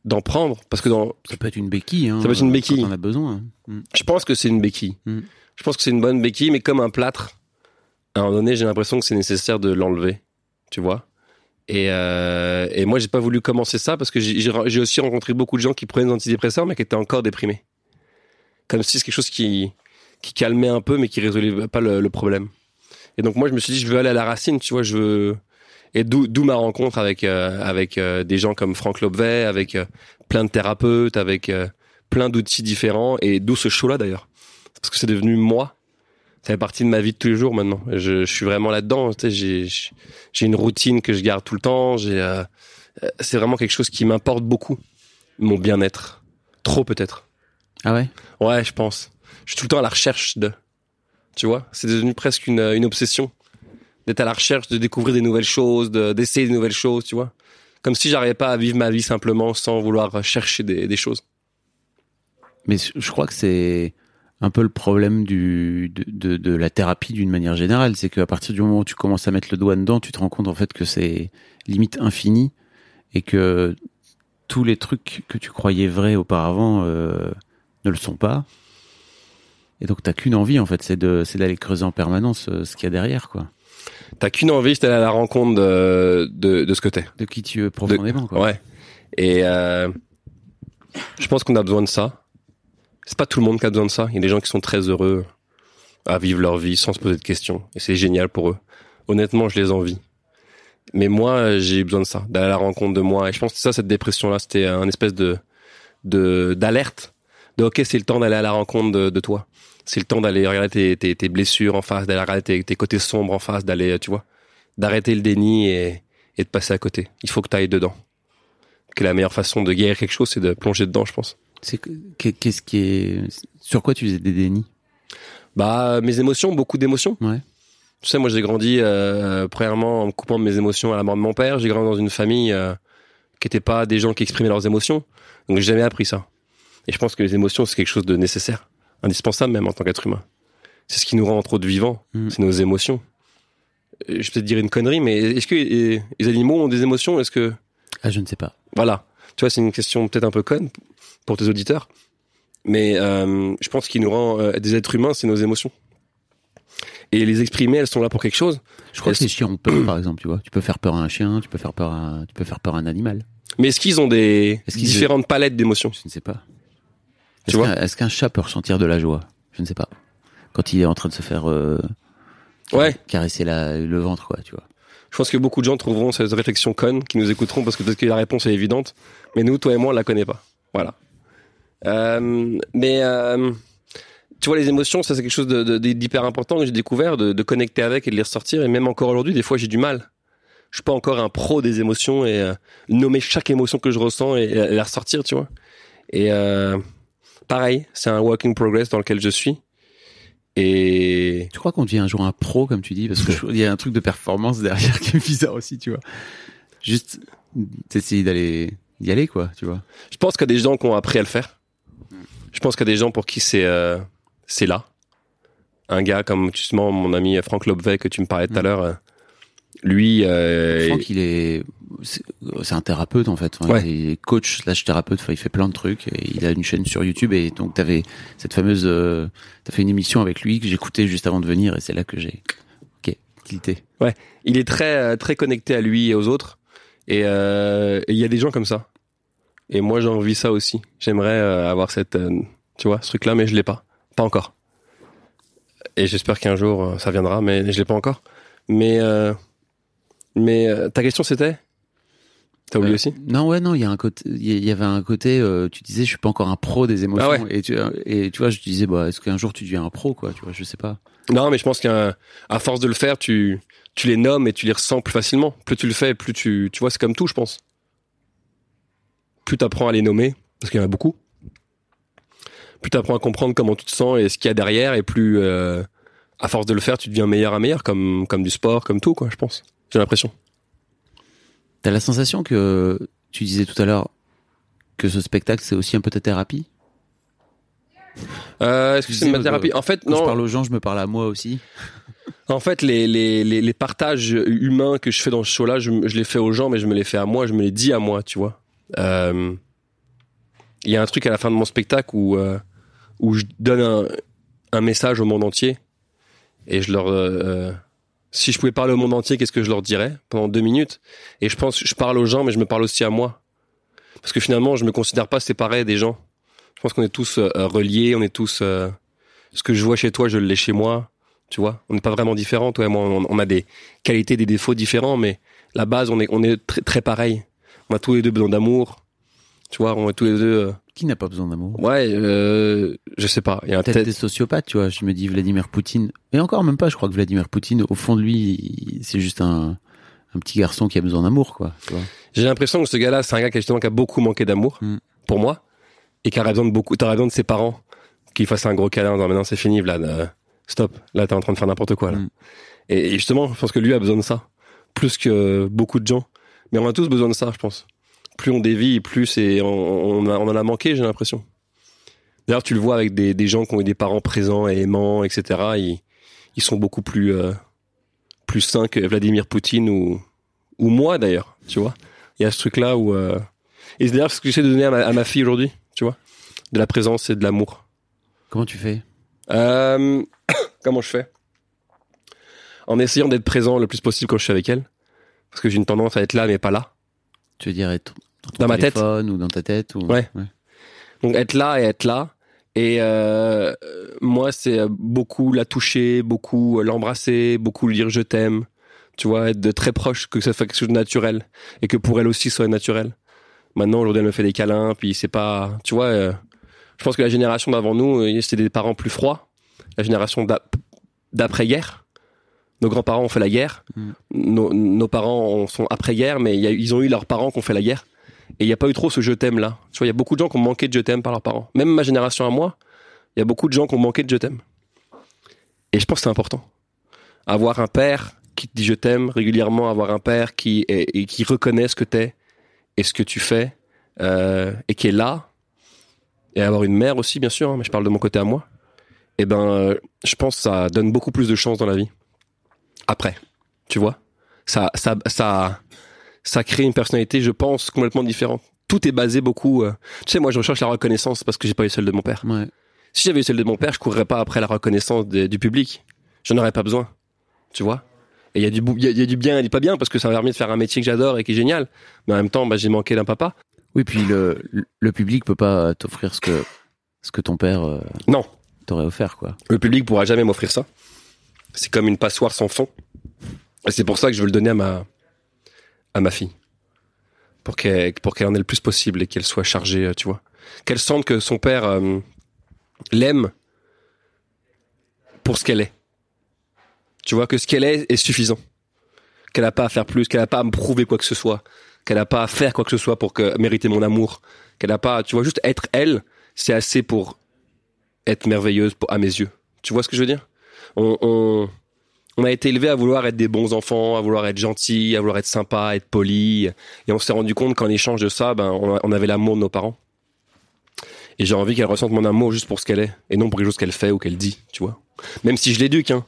d'en prendre, parce que dans, Ça peut être une béquille, hein, Ça peut être une euh, béquille. Quand on a besoin. Mm. je pense que c'est une béquille. Mm. Je pense que c'est une bonne béquille, mais comme un plâtre, à un moment donné, j'ai l'impression que c'est nécessaire de l'enlever, tu vois. Et, euh, et moi, j'ai pas voulu commencer ça parce que j'ai- aussi rencontré beaucoup de gens qui prenaient des antidépresseurs, mais qui étaient encore déprimés. Comme si c'est quelque chose qui, qui calmait un peu, mais qui résolvait pas le, le problème. Et donc moi, je me suis dit, je veux aller à la racine, tu vois, je veux. Et d'où ma rencontre avec euh, avec euh, des gens comme Franck Lobvet, avec euh, plein de thérapeutes, avec euh, plein d'outils différents, et d'où ce show-là d'ailleurs, parce que c'est devenu moi. Ça fait partie de ma vie de tous les jours maintenant. Je, je suis vraiment là-dedans. Tu sais, j'ai j'ai une routine que je garde tout le temps. J'ai euh, euh, c'est vraiment quelque chose qui m'importe beaucoup. mon bien-être. Trop peut-être. Ah ouais? Ouais, je pense. Je suis tout le temps à la recherche de. Tu vois, c'est devenu presque une, obsession d'être à la recherche de découvrir des nouvelles choses, de- d'essayer des nouvelles choses, tu vois. Comme si j'arrivais pas à vivre ma vie simplement sans vouloir chercher des, choses. Mais je crois que c'est un peu le problème de, de, de la thérapie d'une manière générale. C'est qu'à partir du moment où tu commences à mettre le doigt dedans, tu te rends compte en fait que c'est limite infini et que tous les trucs que tu croyais vrais auparavant euh, ne le sont pas. Et donc t'as qu'une envie en fait, c'est de c'est d'aller creuser en permanence euh, ce qu'il y a derrière quoi, T'as qu'une envie, c'est d'aller à la rencontre de, de, de ce que t'es. de qui tu es profondément quoi. Ouais. Et euh, je pense qu'on a besoin de ça. C'est pas tout le monde qui a besoin de ça. Il y a des gens qui sont très heureux à vivre leur vie sans se poser de questions. Et c'est génial pour eux. Honnêtement, je les envie. Mais moi, j'ai besoin de ça, d'aller à la rencontre de moi. Et je pense que ça, cette dépression-là, c'était un espèce de de d'alerte. De ok, c'est le temps d'aller à la rencontre de, de toi. C'est le temps d'aller regarder tes, tes, tes blessures en face, d'aller regarder tes, tes côtés sombres en face, d'aller, tu vois, d'arrêter le déni et, et de passer à côté. Il faut que tu ailles dedans que la meilleure façon de guérir quelque chose, c'est de plonger dedans, je pense. C'est que- qu'est- qu'est-ce qui est sur quoi tu faisais des dénis? Bah, mes émotions, beaucoup d'émotions. Ouais. Tu sais, moi, j'ai grandi, euh, premièrement, en me coupant de mes émotions à la mort de mon père. J'ai grandi dans une famille euh, qui n'était pas des gens qui exprimaient leurs émotions. Donc, j'ai jamais appris ça. Et je pense que les émotions, c'est quelque chose de nécessaire, indispensable même en tant qu'être humain. C'est ce qui nous rend entre autres vivants, Mm. c'est nos émotions. Je vais peut-être dire une connerie, mais est-ce que les animaux ont des émotions? Est-ce que Ah je ne sais pas. Voilà. Tu vois, c'est une question peut-être un peu conne pour tes auditeurs. Mais euh, je pense qu'il nous rend euh, des êtres humains, c'est nos émotions. Et les exprimer, elles sont là pour quelque chose. Je crois que les chiens ont peur, par exemple, tu vois. Tu peux faire peur à un chien, tu peux faire peur à, tu peux faire peur à un animal. Mais est-ce qu'ils ont des différentes palettes d'émotions? Je ne sais pas. Tu Est-ce vois qu'un, est-ce qu'un chat peut ressentir de la joie? Je ne sais pas. Quand il est en train de se faire euh, Ouais. caresser la, le ventre, quoi, tu vois. Je pense que beaucoup de gens trouveront cette réflexion conne, qui nous écouteront parce que peut-être que la réponse est évidente. Mais nous, toi et moi, on la connaît pas. Voilà. Euh, mais euh, tu vois, les émotions, ça c'est quelque chose d'hyper important que j'ai découvert, de, de connecter avec et de les ressortir. Et même encore aujourd'hui, des fois, j'ai du mal. Je suis pas encore un pro des émotions et euh, nommer chaque émotion que je ressens et, et la ressortir, tu vois. Et pareil, c'est un work in progress dans lequel je suis. Et Tu crois qu'on devient un jour un pro, comme tu dis Parce que il y a un truc de performance derrière qui est bizarre aussi, tu vois. Juste t'essayer d'aller y aller, quoi, tu vois. Je pense qu'il y a des gens qui ont appris à le faire. Je pense qu'il y a des gens pour qui c'est euh, c'est là. Un gars comme justement mon ami Franck Lobvet que tu me parlais tout à Mm. l'heure, euh, lui, euh, Franck, il est, c'est un thérapeute en fait. Ouais. Il est coach slash thérapeute. Enfin, il fait plein de trucs. Et il a une chaîne sur YouTube et donc t'avais cette fameuse, euh, t'as fait une émission avec lui que j'écoutais juste avant de venir et c'est là que j'ai, ok, tilté. il est très euh, très connecté à lui et aux autres. Et euh, et il y a des gens comme ça. Et moi, j'ai envie ça aussi. J'aimerais euh, avoir cette, euh, tu vois, ce truc-là, mais je l'ai pas, pas encore. Et j'espère qu'un jour ça viendra, mais je l'ai pas encore. Mais euh, mais euh, ta question c'était? T'as oublié Euh, aussi? Non, ouais, non, il y a un côté, il y- avait un côté, euh, tu disais, je suis pas encore un pro des émotions. Ah ouais. Et tu, et tu vois, je disais, bah, est-ce qu'un jour tu deviens un pro, quoi, tu vois, je sais pas. Non, mais je pense qu'à force de le faire, tu, tu les nommes et tu les ressens plus facilement. Plus tu le fais, plus tu, tu vois, c'est comme tout, je pense. Plus tu apprends à les nommer, parce qu'il y en a beaucoup. Plus tu apprends à comprendre comment tu te sens et ce qu'il y a derrière, et plus, euh, à force de le faire, tu deviens meilleur à meilleur, comme, comme du sport, comme tout, quoi, je pense. J'ai l'impression. T'as la sensation que, tu disais tout à l'heure, que ce spectacle, c'est aussi un peu ta thérapie? Euh, est-ce que c'est ma disais, thérapie? Euh, En fait, Quand non. je parle aux gens, je me parle à moi aussi. En fait, les, les, les, les partages humains que je fais dans ce show-là, je, je les fais aux gens, mais je me les fais à moi, je me les dis à moi, tu vois. Euh, Il y a un truc à la fin de mon spectacle où, euh, où je donne un, un message au monde entier. Et je leur... si je pouvais parler au monde entier, qu'est-ce que je leur dirais pendant deux minutes? Et je pense je parle aux gens, mais je me parle aussi à moi. Parce que finalement, je me considère pas séparé des gens. Je pense qu'on est tous euh, reliés, on est tous... euh, ce que je vois chez toi, je l'ai chez moi. Tu vois? On n'est pas vraiment différents toi et moi. On, on a des qualités des défauts différents mais la base on est on est très, très pareil. On a tous les deux besoin d'amour tu vois on est tous les deux euh, Qui n'a pas besoin d'amour? ouais euh, je sais pas il y a un Peut-être des sociopathes, tu vois. Je me dis Vladimir Poutine. Et encore, même pas, je crois que Vladimir Poutine, au fond de lui, c'est juste un, un petit garçon qui a besoin d'amour, quoi. J'ai l'impression que ce gars-là c'est un gars qui, justement, qui a beaucoup manqué d'amour Mm. pour moi et qui aurait besoin de beaucoup, t'aurais besoin de ses parents qui fassent un gros câlin en disant maintenant c'est fini, Vlad, euh, stop, là t'es en train de faire n'importe quoi là. Mm. Et, et justement, je pense que lui a besoin de ça plus que beaucoup de gens. Mais on a tous besoin de ça, je pense. Plus on dévie, plus c'est on, on, a- on en a manqué, j'ai l'impression. D'ailleurs, tu le vois avec des, des gens qui ont eu des parents présents et aimants, etc. Ils, ils sont beaucoup plus euh, plus sains que Vladimir Poutine ou ou moi d'ailleurs, tu vois. Il y a ce truc là où euh, et c'est d'ailleurs ce que j'essaie de donner à ma, à ma fille aujourd'hui, tu vois, de la présence et de l'amour. Comment tu fais? Euh, comment je fais? En essayant d'être présent le plus possible quand je suis avec elle, parce que j'ai une tendance à être là mais pas là. Tu veux dire être dans, ton Dans ma tête. ou dans ta tête ou... Ouais. Donc être là et être là. Et euh, moi, c'est beaucoup la toucher, beaucoup l'embrasser, beaucoup lui dire je t'aime. Tu vois, être de très proche, que ça soit quelque chose de naturel et que pour elle aussi soit naturel. Maintenant, aujourd'hui, elle me fait des câlins, puis c'est pas, tu vois. euh, je pense que la génération d'avant nous, euh, c'était des parents plus froids. La génération d'ap- d'après-guerre. Nos grands-parents ont fait la guerre. Mm. Nos, nos parents en sont après-guerre, mais il y a- ils ont eu leurs parents qui ont fait la guerre. Et il n'y a pas eu trop ce je t'aime là. Tu vois, il y a beaucoup de gens qui ont manqué de je t'aime par leurs parents. Même ma génération à moi, il y a beaucoup de gens qui ont manqué de je t'aime. Et je pense que c'est important. Avoir un père qui te dit je t'aime régulièrement, avoir un père qui, et qui reconnaît ce que t'es et ce que tu fais, euh, et qui est là, et avoir une mère aussi, bien sûr, hein, mais je parle de mon côté à moi, et ben, euh, je pense que ça donne beaucoup plus de chance dans la vie. Après, tu vois, ça, ça, ça, ça crée une personnalité, je pense, complètement différente. Tout est basé beaucoup. euh, Tu sais, moi, je recherche la reconnaissance parce que j'ai pas eu celle de mon père. Ouais. Si j'avais eu celle de mon père, je courrais pas après la reconnaissance de- du public. J'en aurais pas besoin. Tu vois Et il y, a du y, a- il y a du bien et du pas bien parce que ça m'a permis de faire un métier que j'adore et qui est génial. Mais en même temps, bah, j'ai manqué d'un papa. Oui, puis le, le public peut pas t'offrir ce que, ce que ton père euh, Non, t'aurait offert, quoi. le public pourra jamais m'offrir ça. C'est comme une passoire sans fond. Et c'est pour ça que je veux le donner à ma, à ma fille. Pour qu'elle, en ait le plus possible et qu'elle soit chargée, euh, tu vois. Qu'elle sente que son père euh, l'aime pour ce qu'elle est. Tu vois, que ce qu'elle est est suffisant. Qu'elle n'a pas à faire plus, qu'elle n'a pas à me prouver quoi que ce soit. Qu'elle n'a pas à faire quoi que ce soit pour mériter mon amour. Qu'elle n'a pas, tu vois, juste être elle, c'est assez pour être merveilleuse à mes yeux. Tu vois ce que je veux dire? On, on, on a été élevé à vouloir être des bons enfants, à vouloir être gentils, à vouloir être sympa, être poli. Et on s'est rendu compte qu'en échange de ça, ben, on, avait l'amour de nos parents. Et j'ai envie qu'elle ressente mon amour juste pour ce qu'elle est, et non pour quelque chose qu'elle fait ou qu'elle dit, tu vois. Même si je l'éduque, hein.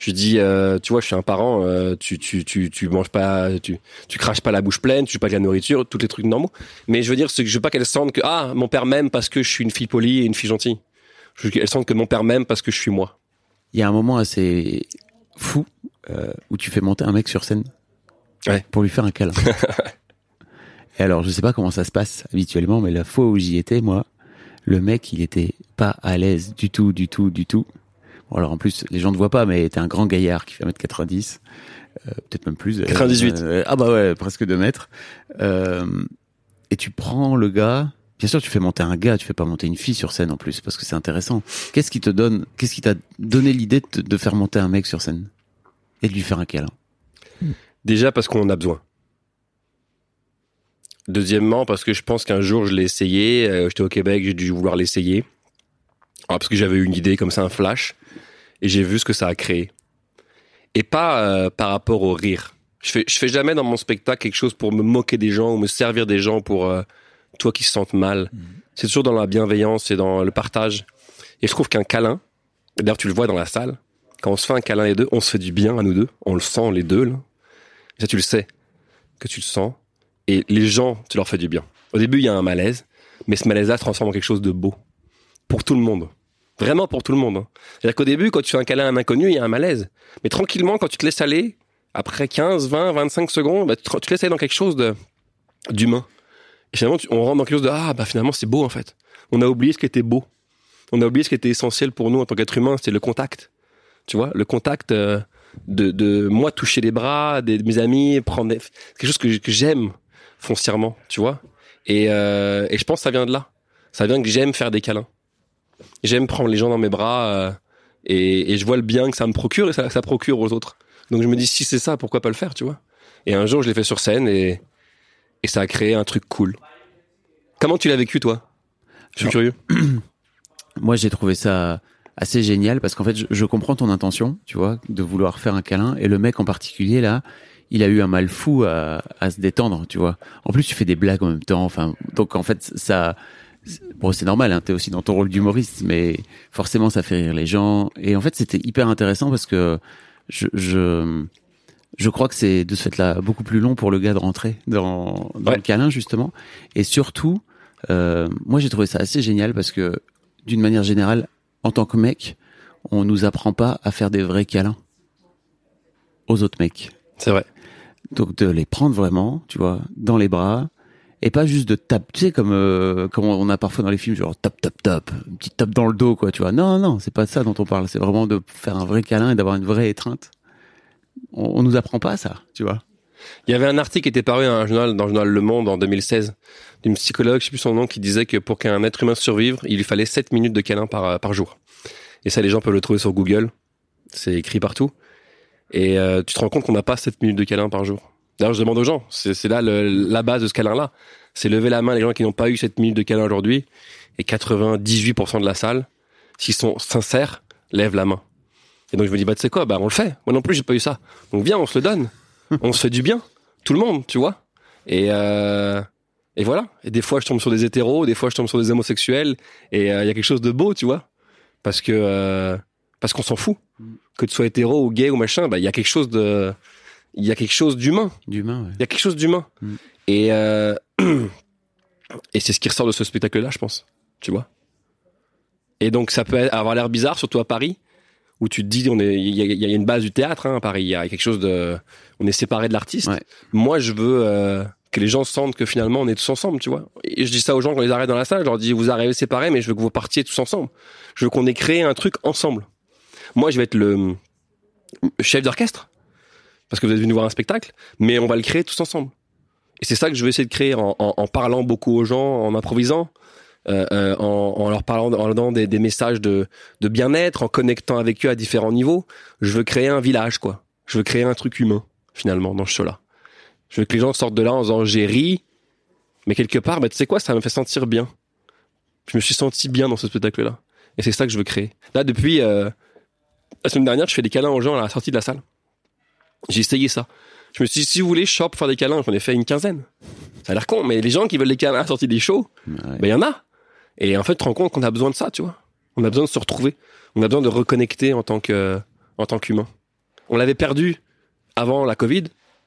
Je dis, euh, tu vois, je suis un parent, euh, tu, tu, tu, tu manges pas, tu, tu craches pas la bouche pleine, tu joues pas de la nourriture, tous les trucs normaux. Mais je veux dire, que je veux pas qu'elle sente que, ah, mon père m'aime parce que je suis une fille polie et une fille gentille. Je veux qu'elle sente que mon père m'aime parce que je suis moi. Il y a un moment assez fou euh, où tu fais monter un mec sur scène Ouais. pour lui faire un câlin. Et alors, je sais pas comment ça se passe habituellement, mais la fois où j'y étais, moi, le mec, il était pas à l'aise du tout, du tout, du tout. Bon, alors en plus, les gens ne voient pas, mais t'es un grand gaillard qui fait 1m90, euh, peut-être même plus. 98. Euh, ah bah ouais, presque 2 mètres. Euh, et tu prends le gars. Bien sûr, tu fais monter un gars, tu fais pas monter une fille sur scène en plus, parce que c'est intéressant. Qu'est-ce qui te donne, qu'est-ce qui t'a donné l'idée de, faire monter un mec sur scène et de lui faire un câlin? Déjà parce qu'on en a besoin. Deuxièmement, parce que je pense qu'un jour je l'ai essayé, euh, j'étais au Québec, j'ai dû vouloir l'essayer. Alors, parce que j'avais une idée comme ça, un flash, et j'ai vu ce que ça a créé. Et pas euh, par rapport au rire. Je fais, fais jamais dans mon spectacle quelque chose pour me moquer des gens ou me servir des gens pour euh, toi qui se sentent mal. C'est toujours dans la bienveillance et dans le partage. Et je trouve qu'un câlin, d'ailleurs tu le vois dans la salle, quand on se fait un câlin les deux, on se fait du bien à nous deux, on le sent les deux là. Ça, tu le sais, que tu le sens. Et les gens, tu leur fais du bien. Au début, il y a un malaise, mais ce malaise-là se transforme en quelque chose de beau. Pour tout le monde. Vraiment pour tout le monde. hein. C'est-à-dire qu'au début, quand tu fais un câlin à un inconnu, il y a un malaise. Mais tranquillement, quand tu te laisses aller, après 15, 20, 25 secondes, bah, tu, te- laisses aller dans quelque chose de d'humain. Et finalement, on rentre dans quelque chose de ah bah finalement c'est beau en fait. On a oublié ce qui était beau. On a oublié ce qui était essentiel pour nous en tant qu'être humain, c'était le contact. Tu vois, le contact euh, de, de moi toucher les bras des, de mes amis, prendre des- quelque chose que, que j'aime foncièrement, tu vois. Et, euh, et je pense que ça vient de là. Ça vient que j'aime faire des câlins. J'aime prendre les gens dans mes bras euh, et, et je vois le bien que ça me procure et ça, ça procure aux autres. Donc je me dis si c'est ça, pourquoi pas le faire, tu vois. Et un jour je l'ai fait sur scène et, et ça a créé un truc cool. Comment tu l'as vécu, toi? Je suis curieux. Moi, j'ai trouvé ça assez génial parce qu'en fait, je, je comprends ton intention, tu vois, de vouloir faire un câlin. Et le mec en particulier, là, il a eu un mal fou à, à se détendre, tu vois. En plus, tu fais des blagues en même temps. Enfin, donc en fait, ça, bon, c'est normal. Hein, T'es aussi dans ton rôle d'humoriste, mais forcément, ça fait rire les gens. Et en fait, c'était hyper intéressant parce que je, je, je crois que c'est de ce fait-là beaucoup plus long pour le gars de rentrer dans, dans Ouais. le câlin justement. Et surtout, euh, moi, j'ai trouvé ça assez génial parce que d'une manière générale, en tant que mec, on nous apprend pas à faire des vrais câlins aux autres mecs. C'est vrai. Donc de les prendre vraiment, tu vois, dans les bras et pas juste de tape, tu sais comme euh, comme on a parfois dans les films genre top top top, une petite tape dans le dos quoi, tu vois. Non non, non, c'est pas ça dont on parle, c'est vraiment de faire un vrai câlin et d'avoir une vraie étreinte. On, on nous apprend pas ça, tu vois. Il y avait un article qui était paru dans un journal, dans le journal Le Monde en 2016 d'une psychologue, je sais plus son nom, qui disait que pour qu'un être humain survive, il lui fallait 7 minutes de câlin par, par jour. Et ça, les gens peuvent le trouver sur Google. C'est écrit partout. Et euh, tu te rends compte qu'on n'a pas 7 minutes de câlin par jour. D'ailleurs, je demande aux gens, c'est c'est là le- la base de ce câlin-là. C'est lever la main les gens qui n'ont pas eu 7 minutes de câlin aujourd'hui. Et 98% de la salle, s'ils sont sincères, lèvent la main. Et donc je me dis, bah tu sais quoi, bah on le fait. Moi non plus, j'ai pas eu ça. Donc viens, on se le donne. on se fait du bien. Tout le monde, tu vois. Et, euh, et voilà. Et des fois, je tombe sur des hétéros, des fois, je tombe sur des homosexuels. Et euh, il y a quelque chose de beau, tu vois. Parce que euh, parce qu'on s'en fout. Que tu sois hétéro ou gay ou machin, bah il y a quelque chose de, il y a quelque chose d'humain. D'humain, ouais. Il y a quelque chose d'humain. Mm. Et euh, et c'est ce qui ressort de ce spectacle-là, je pense. Tu vois. Et donc ça peut avoir l'air bizarre, surtout à Paris, où tu te dis on est, il y a, il y a une base du théâtre hein, à Paris. Il y a quelque chose de, on est séparé de l'artiste. Ouais. Moi, je veux euh, que les gens sentent que finalement on est tous ensemble, tu vois. Et je dis ça aux gens quand on les arrête dans la salle. Je leur dis vous arrivez séparés, mais je veux que vous partiez tous ensemble. Je veux qu'on ait créé un truc ensemble. Moi, je vais être le chef d'orchestre parce que vous êtes venu voir un spectacle, mais on va le créer tous ensemble. Et c'est ça que je vais essayer de créer en, en- en parlant beaucoup aux gens, en improvisant, euh, euh, en, en leur parlant, en leur donnant des, des messages de, de bien-être, en connectant avec eux à différents niveaux. Je veux créer un village, quoi. Je veux créer un truc humain, finalement, dans ce show-là. Je veux que les gens sortent de là en disant j'ai ri, mais quelque part, bah, tu sais quoi, ça me fait sentir bien. Je me suis senti bien dans ce spectacle-là. Et c'est ça que je veux créer. Là, depuis euh, la semaine dernière, je fais des câlins aux gens à la sortie de la salle. J'ai essayé ça. Je me suis dit, si vous voulez, shop pour faire des câlins, j'en ai fait une quinzaine. Ça a l'air con, mais les gens qui veulent des câlins à la sortie des shows, Ouais. ben il y en a. Et en fait, tu te rends compte qu'on a besoin de ça, tu vois. On a besoin de se retrouver. On a besoin de reconnecter en tant que, en tant qu'humain. On l'avait perdu avant la Covid.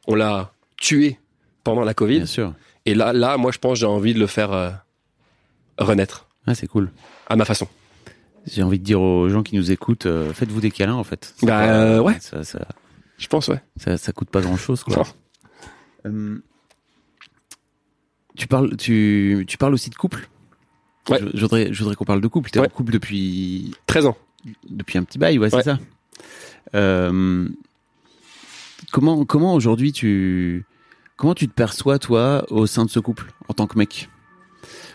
On l'a tué pendant la Covid. Bien sûr. Et là, là, moi, je pense, j'ai envie de le faire euh, renaître Ah, c'est cool. à ma façon. J'ai envie de dire aux gens qui nous écoutent, euh, faites-vous des câlins en fait. C'est Bah, euh, ouais. Ça, ça, Je pense, ouais. ça, ça coûte pas grand chose quoi. Tu parles, tu, tu parles aussi de couple? Ouais. Je, je voudrais, je voudrais qu'on parle de couple. T'es Ouais. en couple depuis 13 ans. depuis un petit bail, ouais, c'est Ouais. ça. Euh, comment comment aujourd'hui tu comment tu te perçois toi au sein de ce couple en tant que mec?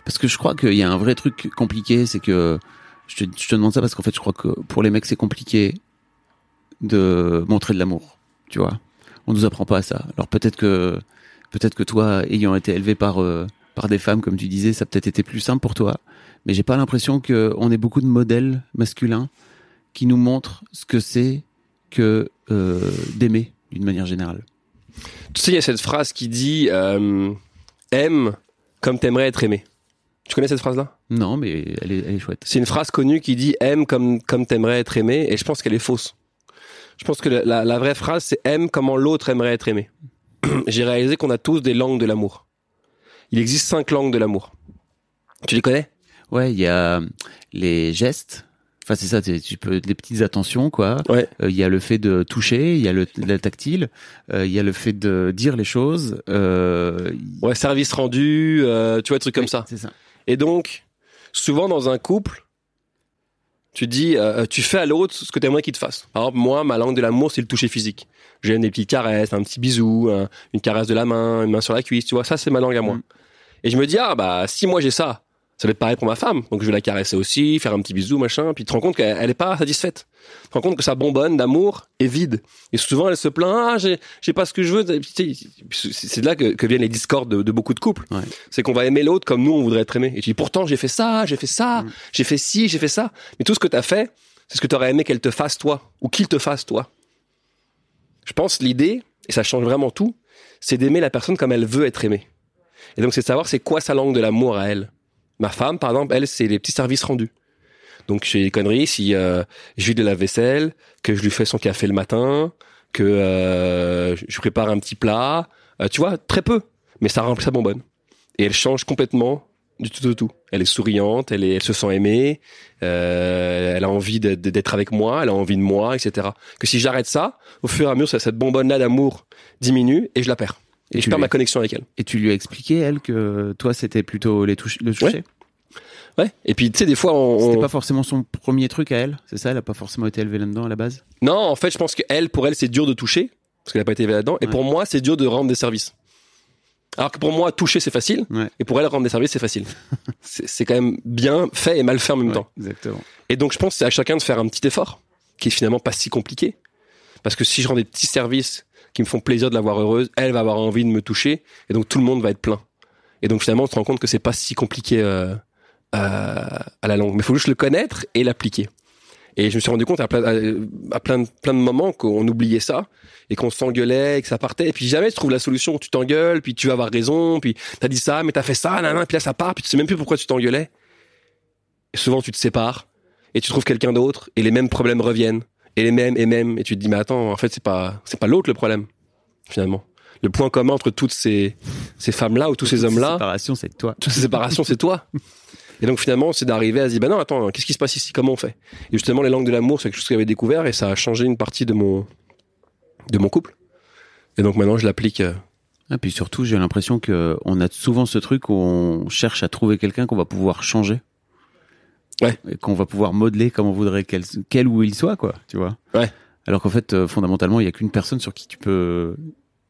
Parce que je crois qu'il y a un vrai truc compliqué, c'est que je te, je te demande ça parce qu'en fait je crois que pour les mecs c'est compliqué de montrer de l'amour, tu vois. On nous apprend pas à ça. Alors peut-être que peut-être que toi ayant été élevé par euh, par des femmes comme tu disais, ça a peut-être été plus simple pour toi, mais j'ai pas l'impression que on ait beaucoup de modèles masculins qui nous montrent ce que c'est que euh, d'aimer d'une manière générale. Tu sais, il y a cette phrase qui dit euh, aime comme t'aimerais être aimé. Tu connais cette phrase-là? Non, mais elle est, elle est chouette. C'est une phrase connue qui dit aime comme comme t'aimerais être aimé, et je pense qu'elle est fausse. Je pense que la, la- la vraie phrase c'est aime comment l'autre aimerait être aimé. J'ai réalisé qu'on a tous des langues de l'amour. Il existe cinq langues de l'amour. Tu les connais? Ouais, il y a les gestes. Enfin, c'est ça, tu peux des petites attentions, quoi. Ouais. Euh, Il y a le fait de toucher, il y a le, le tactile, euh, il y a le fait de dire les choses. Euh, Ouais, service rendu, euh, tu vois, des trucs comme ça. C'est ça. Et donc, souvent dans un couple, tu dis, euh, tu fais à l'autre ce que tu aimerais qu'il te fasse. Par exemple, moi, ma langue de l'amour, c'est le toucher physique. J'aime des petites caresses, un petit bisou, un- une caresse de la main, une main sur la cuisse, tu vois, ça c'est ma langue à moi. Mm. Et je me dis, ah bah, si moi j'ai ça, Ça va être pareil pour ma femme. Donc je vais la caresser aussi, faire un petit bisou, machin. Puis tu te rends compte qu'elle elle est pas satisfaite. Tu te rends compte que sa bonbonne d'amour est vide. Et souvent elle se plaint, ah, j'ai, pas ce que je veux. Tu C'est de là que, que viennent les discordes de, de beaucoup de couples. Ouais. C'est qu'on va aimer l'autre comme nous on voudrait être aimé. Et tu dis pourtant j'ai fait ça, j'ai fait ça, Mm. j'ai fait ci, j'ai fait ça. Mais tout ce que t'as fait, c'est ce que t'aurais aimé qu'elle te fasse toi ou qu'il te fasse toi. Je pense l'idée et ça change vraiment tout, c'est d'aimer la personne comme elle veut être aimée. Et donc c'est de savoir c'est quoi sa langue de l'amour à elle. Ma femme, par exemple, elle, c'est les petits services rendus. Donc j'ai des conneries si euh, je lui de la vaisselle, que je lui fais son café le matin, que euh, je prépare un petit plat, euh, tu vois, très peu, mais ça remplit sa bonbonne. Et elle change complètement du tout au tout. Elle est souriante, elle, se sent aimée, elle a envie d'être avec moi, elle a envie de moi, etc. Que si j'arrête ça, au fur et à mesure, cette bonbonne-là d'amour diminue et je la perds. Et, Et je perds ma connexion avec elle. Et tu lui as expliqué, elle, que toi, c'était plutôt les le toucher Ouais. Et puis tu sais, des fois, on, C'était on- pas forcément son premier truc à elle, c'est ça? Elle a pas forcément été élevée là-dedans à la base? Non, en fait, je pense que elle, pour elle, c'est dur de toucher parce qu'elle a pas été élevée là-dedans. Et Ouais. pour moi, c'est dur de rendre des services. Alors que pour moi, toucher c'est facile, Ouais. et pour elle, rendre des services c'est facile. c'est quand même bien fait et mal fait en même Ouais, temps. Exactement. Et donc, je pense que c'est à chacun de faire un petit effort, qui est finalement pas si compliqué. Parce que si je rends des petits services qui me font plaisir de la voir heureuse, elle va avoir envie de me toucher, et donc tout le monde va être plein. Et donc finalement, on se rend compte que c'est pas si compliqué euh, à, à la langue. Mais il faut juste le connaître et l'appliquer. Et je me suis rendu compte à plein, plein, de, moments qu'on oubliait ça et qu'on s'engueulait et que ça partait. Et puis jamais tu trouves la solution. Tu t'engueules, puis tu vas avoir raison, puis t'as dit ça, mais t'as fait ça, nan, nan, puis là ça part, puis tu sais même plus pourquoi tu t'engueulais. Souvent tu te sépares et tu trouves quelqu'un d'autre et les mêmes problèmes reviennent et les mêmes et mêmes et tu te dis mais attends en fait c'est pas c'est pas l'autre le problème finalement. Le point commun entre toutes ces ces femmes là ou tous ces hommes là Séparation, c'est toi. toutes ces séparations, c'est toi. Et donc finalement, c'est d'arriver à se dire, bah non, attends, qu'est-ce qui se passe ici? Comment on fait? Et justement, les langues de l'amour, c'est quelque chose que j'avais découvert et ça a changé une partie de mon de mon couple. Et donc maintenant, je l'applique. euh, Et puis surtout, j'ai l'impression que on a souvent ce truc où on cherche à trouver quelqu'un qu'on va pouvoir changer. Ouais. Et qu'on va pouvoir modeler comme on voudrait qu'elle qu'elle ou il soit, quoi, tu vois. Ouais. Alors qu'en fait, euh, fondamentalement, il y a qu'une personne sur qui tu peux euh,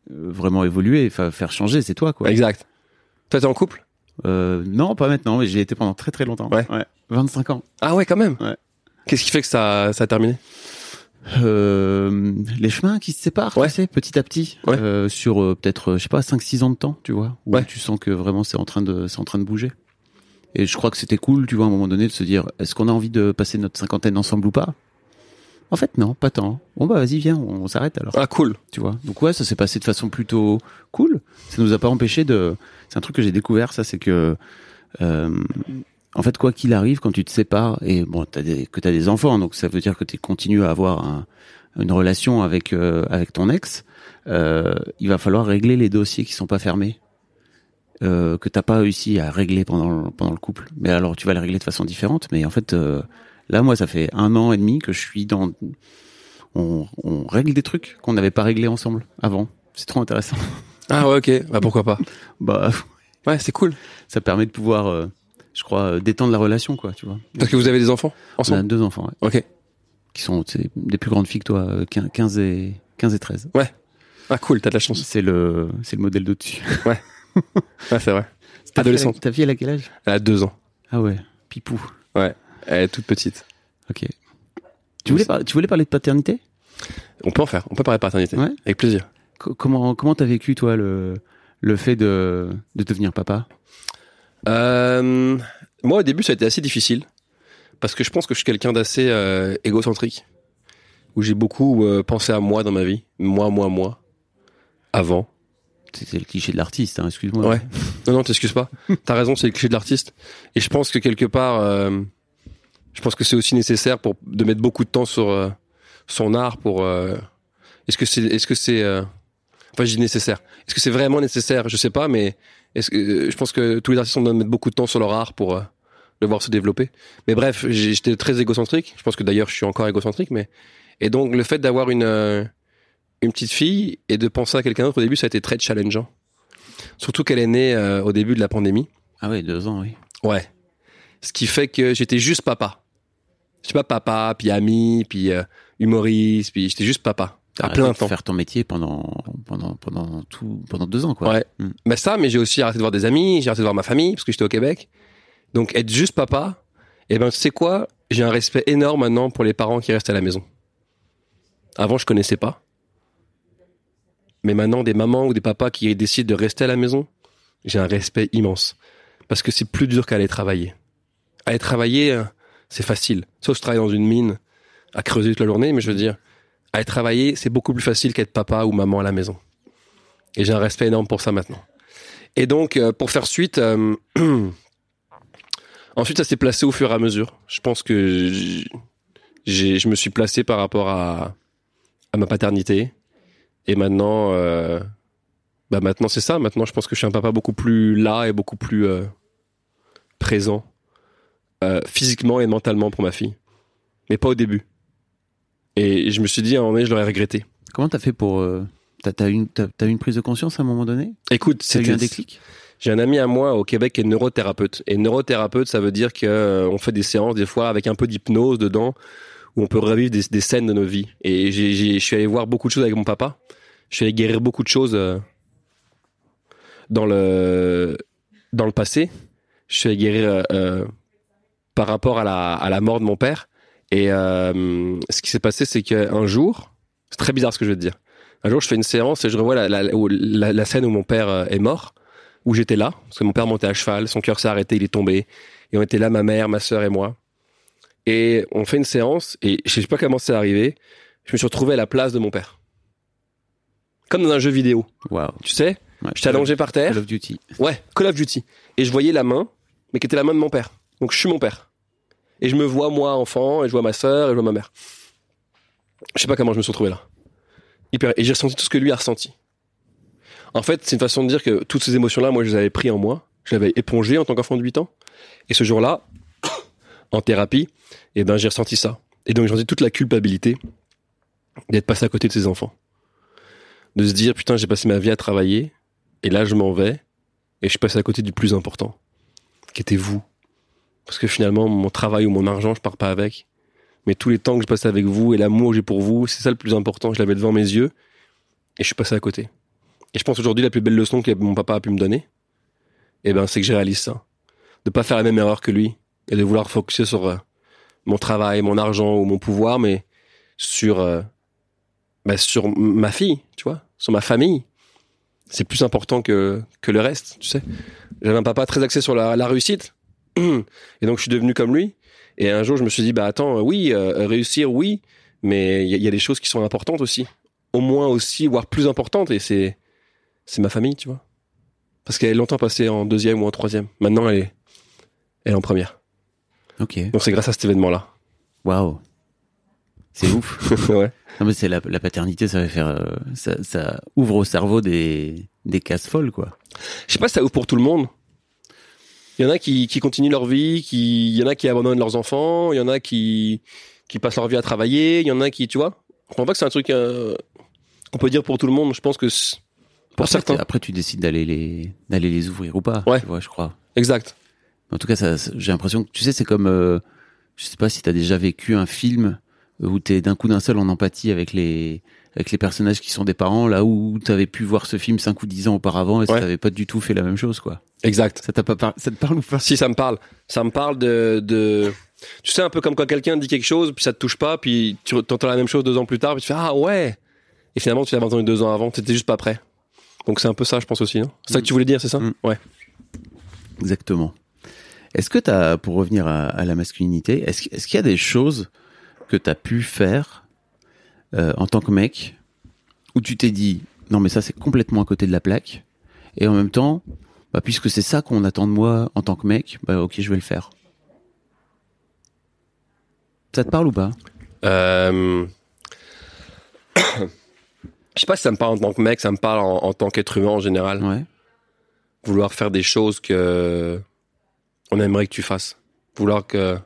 vraiment évoluer, fa- faire changer, c'est toi, quoi. Exact. Toi, t'es en couple? Euh, non, pas maintenant, mais j'y ai été pendant très très longtemps. Ouais. 25 ans. Ah ouais, quand même. Ouais. Qu'est-ce qui fait que ça, ça a terminé? Euh, les chemins qui se séparent, Ouais. tu sais, petit à petit, Ouais. euh, sur euh, peut-être, je sais pas, 5-6 ans de temps, tu vois, où Ouais. tu sens que vraiment c'est en train de, c'est en train de bouger. Et je crois que c'était cool, tu vois, à un moment donné, de se dire, est-ce qu'on a envie de passer notre cinquantaine ensemble ou pas? En fait, non, pas tant. Bon bah vas-y, viens, on, on s'arrête alors, Ah cool. tu vois? Donc ouais, ça s'est passé de façon plutôt cool. Ça nous a pas empêché de. C'est un truc que j'ai découvert, ça, c'est que. euh, en fait, quoi qu'il arrive, quand tu te sépares, et bon, t'as des, que tu as des enfants, donc ça veut dire que tu continues à avoir un- une relation avec, euh, avec ton ex, euh, il va falloir régler les dossiers qui sont pas fermés, euh, que t'as pas réussi à régler pendant, le- pendant le couple. Mais alors, tu vas les régler de façon différente. Mais en fait, euh, là, moi, ça fait un an et demi que je suis dans... On, on règle des trucs qu'on n'avait pas réglés ensemble avant. C'est trop intéressant. Ah ouais, ok. Bah pourquoi pas. Bah, Ouais, c'est cool. ça permet de pouvoir, euh, je crois, euh, détendre la relation, quoi, tu vois. Parce que vous avez des enfants On a ensemble. deux enfants, ouais, Ok. qui sont des plus grandes filles que toi, euh, 15 15 et, 15 et 13. Ah cool, t'as de la chance. C'est le, c'est le modèle d'au-dessus. Ouais, c'est vrai. Ta Adolescente. Ta fille, elle a quel âge? Elle a deux ans. Ah ouais, pipou. Elle est toute petite. Ok. Tu voulais, par- tu voulais parler de paternité? On peut en faire. On peut parler de paternité. Ouais. Avec plaisir. Co- Comment comment t'as vécu toi le le fait de de devenir papa? Euh, moi, au début, ça a été assez difficile parce que je pense que je suis quelqu'un d'assez euh, égocentrique, où j'ai beaucoup euh, pensé à moi dans ma vie, moi, moi, moi, avant. C'était le cliché de l'artiste, hein, excuse-moi. Ouais. Non, non, t'excuses pas. T'as raison, c'est le cliché de l'artiste. Et je pense que quelque part, euh, je pense que c'est aussi nécessaire pour de mettre beaucoup de temps sur euh, son art pour. euh, est-ce que c'est, est-ce que c'est, enfin, je dis nécessaire. Est-ce que c'est vraiment nécessaire? Je sais pas, mais est-ce que je pense que tous les artistes ont besoin de mettre beaucoup de temps sur leur art pour le voir se développer. Mais bref, j'étais très égocentrique. Je pense que d'ailleurs, je suis encore égocentrique, mais et donc le fait d'avoir une une petite fille et de penser à quelqu'un d'autre au début, ça a été très challengeant. Surtout qu'elle est née euh, au début de la pandémie. Ah ouais, deux ans, oui. Ouais. Ce qui fait que j'étais juste papa. J'étais pas papa, puis ami, puis euh, humoriste, puis j'étais juste papa. À plein de temps. Faire ton métier pendant pendant pendant tout pendant deux ans, quoi. Ouais. Mm. Mais ça, mais j'ai aussi arrêté de voir des amis, j'ai arrêté de voir ma famille, parce que j'étais au Québec. Donc être juste papa, eh ben tu sais quoi? J'ai un respect énorme maintenant pour les parents qui restent à la maison. Avant, je connaissais pas. Mais maintenant, des mamans ou des papas qui décident de rester à la maison, j'ai un respect immense. Parce que c'est plus dur qu'aller travailler. Aller travailler, euh, c'est facile. Sauf que je travaille dans une mine à creuser toute la journée, mais je veux dire, aller travailler, c'est beaucoup plus facile qu'être papa ou maman à la maison. Et j'ai un respect énorme pour ça maintenant. Et donc, euh, pour faire suite, euh, ensuite, ça s'est placé au fur et à mesure. Je pense que je me suis placé par rapport à, à ma paternité. Et maintenant, euh, bah maintenant c'est ça. Maintenant, je pense que je suis un papa beaucoup plus là et beaucoup plus euh, présent, euh, physiquement et mentalement pour ma fille. Mais pas au début. Et je me suis dit, à un moment donné, je l'aurais regretté. Comment t'as fait pour t'as eu une une prise de conscience à un moment donné? Écoute, c'était un déclic? J'ai un ami à moi au Québec qui est neurothérapeute. Et neurothérapeute, ça veut dire que on fait des séances des fois avec un peu d'hypnose dedans, où on peut revivre des, scènes de nos vies. Et je suis allé voir beaucoup de choses avec mon papa. Je suis allé guérir beaucoup de choses euh, dans le dans le passé. Je suis allé guérir euh, euh, par rapport à la à la mort de mon père. Et ce qui s'est passé, c'est qu'un jour, c'est très bizarre ce que je veux te dire. Un jour, je fais une séance et je revois la, la, la- scène où mon père est mort où j'étais là, parce que mon père montait à cheval, son cœur s'est arrêté, il est tombé, et on était là, ma mère, ma sœur et moi. Et on fait une séance, et je sais pas comment c'est arrivé, je me suis retrouvé à la place de mon père. Comme dans un jeu vidéo, Waouh. tu sais? Ouais, J'étais allongé par terre, Call of Duty. ouais, Call of Duty, et je voyais la main, mais qui était la main de mon père. Donc je suis mon père. Et je me vois, moi, enfant, et je vois ma sœur, et je vois ma mère. Je sais pas comment je me suis retrouvé là. Hyper- Et j'ai ressenti tout ce que lui a ressenti. En fait, c'est une façon de dire que toutes ces émotions-là, moi, je les avais pris en moi. Je l'avais épongé en tant qu'enfant de 8 ans. Et ce jour-là, en thérapie, eh ben, j'ai ressenti ça. Et donc, j'ai ressenti toute la culpabilité d'être passé à côté de ses enfants. De se dire, putain, j'ai passé ma vie à travailler, et là, je m'en vais, et je suis passé à côté du plus important, qui était vous. Parce que finalement, mon travail ou mon argent, je pars pas avec. Mais tous les temps que je passe avec vous et l'amour que j'ai pour vous, c'est ça le plus important. Je l'avais devant mes yeux, et je suis passé à côté. Et je pense aujourd'hui la plus belle leçon que mon papa a pu me donner, eh ben, c'est que j'ai réalisé ça. De pas faire la même erreur que lui. Et de vouloir focuser sur euh, mon travail, mon argent ou mon pouvoir, mais sur, euh, bah, sur ma fille, tu vois, sur ma famille. C'est plus important que, que le reste, tu sais. J'avais un papa très axé sur la, réussite. Et donc, je suis devenu comme lui. Et un jour, je me suis dit, bah, attends, euh, oui, euh, réussir, oui, mais il y, y a des choses qui sont importantes aussi. Au moins aussi, voire plus importantes. Et c'est, c'est ma famille, tu vois. Parce qu'elle est longtemps passée en deuxième ou en troisième. Maintenant, elle est, elle est en première. Ok. Donc c'est grâce à cet événement-là. Waouh. C'est ouf. ouais. Non mais c'est la, la paternité, ça va faire, euh, ça, ça ouvre au cerveau des des cases folles quoi. Je sais pas si ça ouvre pour tout le monde. Il y en a qui, qui continuent leur vie, qui, il y en a qui abandonnent leurs enfants, il y en a qui, qui passent leur vie à travailler, il y en a qui, tu vois. Je pense pas que c'est un truc euh, qu'on peut dire pour tout le monde. Je pense que pour Après, certains. Après tu décides d'aller les d'aller les ouvrir ou pas. Ouais. Tu vois, je crois. Exact. En tout cas, ça, ça- j'ai l'impression que tu sais, c'est comme, euh, je sais pas si t'as déjà vécu un film où t'es d'un coup d'un seul en empathie avec les avec les personnages qui sont des parents, là où t'avais pu voir ce film 5 ou 10 ans auparavant et ça Ouais. t'avait pas du tout fait la même chose quoi. Exact. Ça t'a pas par- ça te parle ou pas? Si ça me parle, ça me parle de, de, tu sais un peu comme quand quelqu'un dit quelque chose, puis ça te touche pas, puis tu entends la même chose deux ans plus tard, puis tu fais ah ouais, et finalement tu l'avais entendu deux ans avant, t'étais juste pas prêt. Donc c'est un peu ça, je pense aussi, non? C'est ça que tu voulais dire, c'est ça? Mm. Ouais. Exactement. Est-ce que t'as, pour revenir à, à la masculinité, est-ce, qu'il y a des choses que t'as pu faire euh, en tant que mec où tu t'es dit non mais ça c'est complètement à côté de la plaque et en même temps bah, puisque c'est ça qu'on attend de moi en tant que mec bah ok je vais le faire. Ça te parle ou pas? Euh... Je sais pas si ça me parle en tant que mec, ça me parle en, en tant qu'être humain en général. Ouais. Vouloir faire des choses que on aimerait que tu fasses. Vouloir que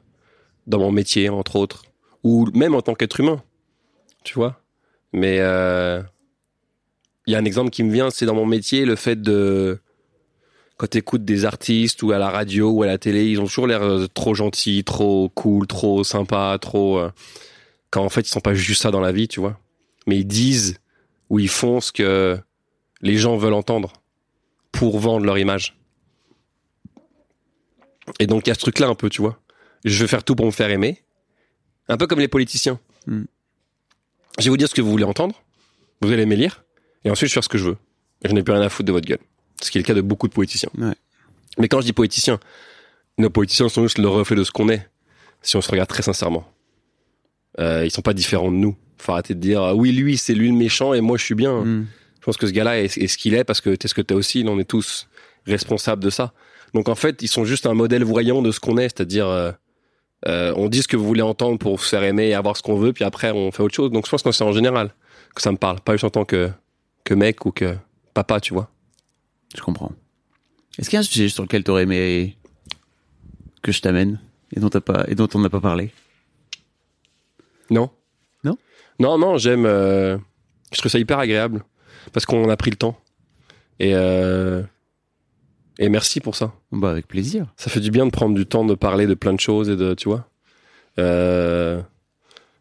dans mon métier, entre autres, ou même en tant qu'être humain, tu vois? Mais euh, il y a un exemple qui me vient, c'est dans mon métier, le fait de quand tu écoutes des artistes ou à la radio ou à la télé, ils ont toujours l'air euh, trop gentils, trop cool, trop sympa, trop euh, quand en fait ils sont pas juste ça dans la vie, tu vois. Mais ils disent ou ils font ce que les gens veulent entendre pour vendre leur image. Et donc il y a ce truc-là un peu, tu vois. Je veux faire tout pour me faire aimer. Un peu comme les politiciens. Hmm. Je vais vous dire ce que vous voulez entendre. Vous allez me lire. Et ensuite, je vais faire ce que je veux. Et je n'ai plus rien à foutre de votre gueule. Ce qui est le cas de beaucoup de politiciens. Ouais. Mais quand je dis politiciens, nos politiciens sont juste le reflet de ce qu'on est. Si on se regarde très sincèrement. Euh, ils sont pas différents de nous. Faut arrêter de dire, ah oui, lui, c'est lui le méchant et moi, je suis bien. Hmm. Je pense que ce gars-là est, est ce qu'il est parce que t'es ce que t'es aussi. On est tous responsables de ça. Donc en fait, ils sont juste un modèle voyant de ce qu'on est, c'est-à-dire euh, euh, on dit ce que vous voulez entendre pour se faire aimer et avoir ce qu'on veut, puis après on fait autre chose. Donc je pense que c'est en général que ça me parle, pas juste en tant que que mec ou que papa, tu vois. Je comprends. Est-ce qu'il y a un sujet sur lequel t'aurais aimé que je t'amène et dont t'as pas et dont on n'a pas parlé? Non. Non? Non, non, j'aime. euh, je trouve ça hyper agréable parce qu'on a pris le temps et euh, et merci pour ça. Bah avec plaisir. Ça fait du bien de prendre du temps de parler de plein de choses et de, tu vois. Euh,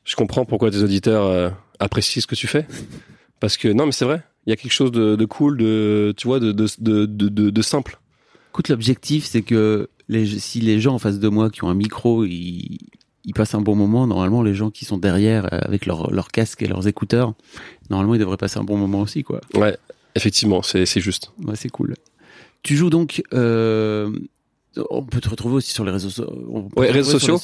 je comprends pourquoi tes auditeurs euh, apprécient ce que tu fais. Parce que, non, mais c'est vrai. Il y a quelque chose de, de cool, de, tu vois, de, de, de, de, simple. Écoute, l'objectif c'est que les, si les gens en face de moi qui ont un micro, ils, ils passent un bon moment. Normalement, les gens qui sont derrière euh, avec leur, leur casque et leurs écouteurs, normalement ils devraient passer un bon moment aussi, quoi. Ouais, effectivement, c'est, c'est juste. Ouais, c'est cool. Tu joues donc. euh, on peut te retrouver aussi sur les réseaux, so- Ouais, réseaux sociaux.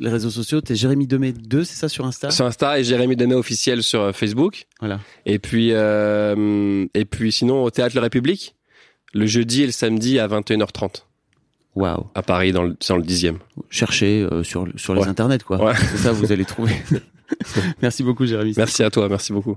Les, les réseaux sociaux. T'es Jérémy Demé 2, c'est ça sur Insta? Sur Insta et Jérémy Demé officiel sur euh, Facebook. Voilà. Et puis, euh, et puis sinon, au Théâtre La République, le jeudi et le samedi à 21h30 Waouh. à Paris, dans le, c'est dans le 10e. Cherchez euh, sur, sur les Ouais. internets, quoi. Ouais. C'est ça, vous allez trouver. Merci beaucoup, Jérémy. Merci à toi, merci beaucoup.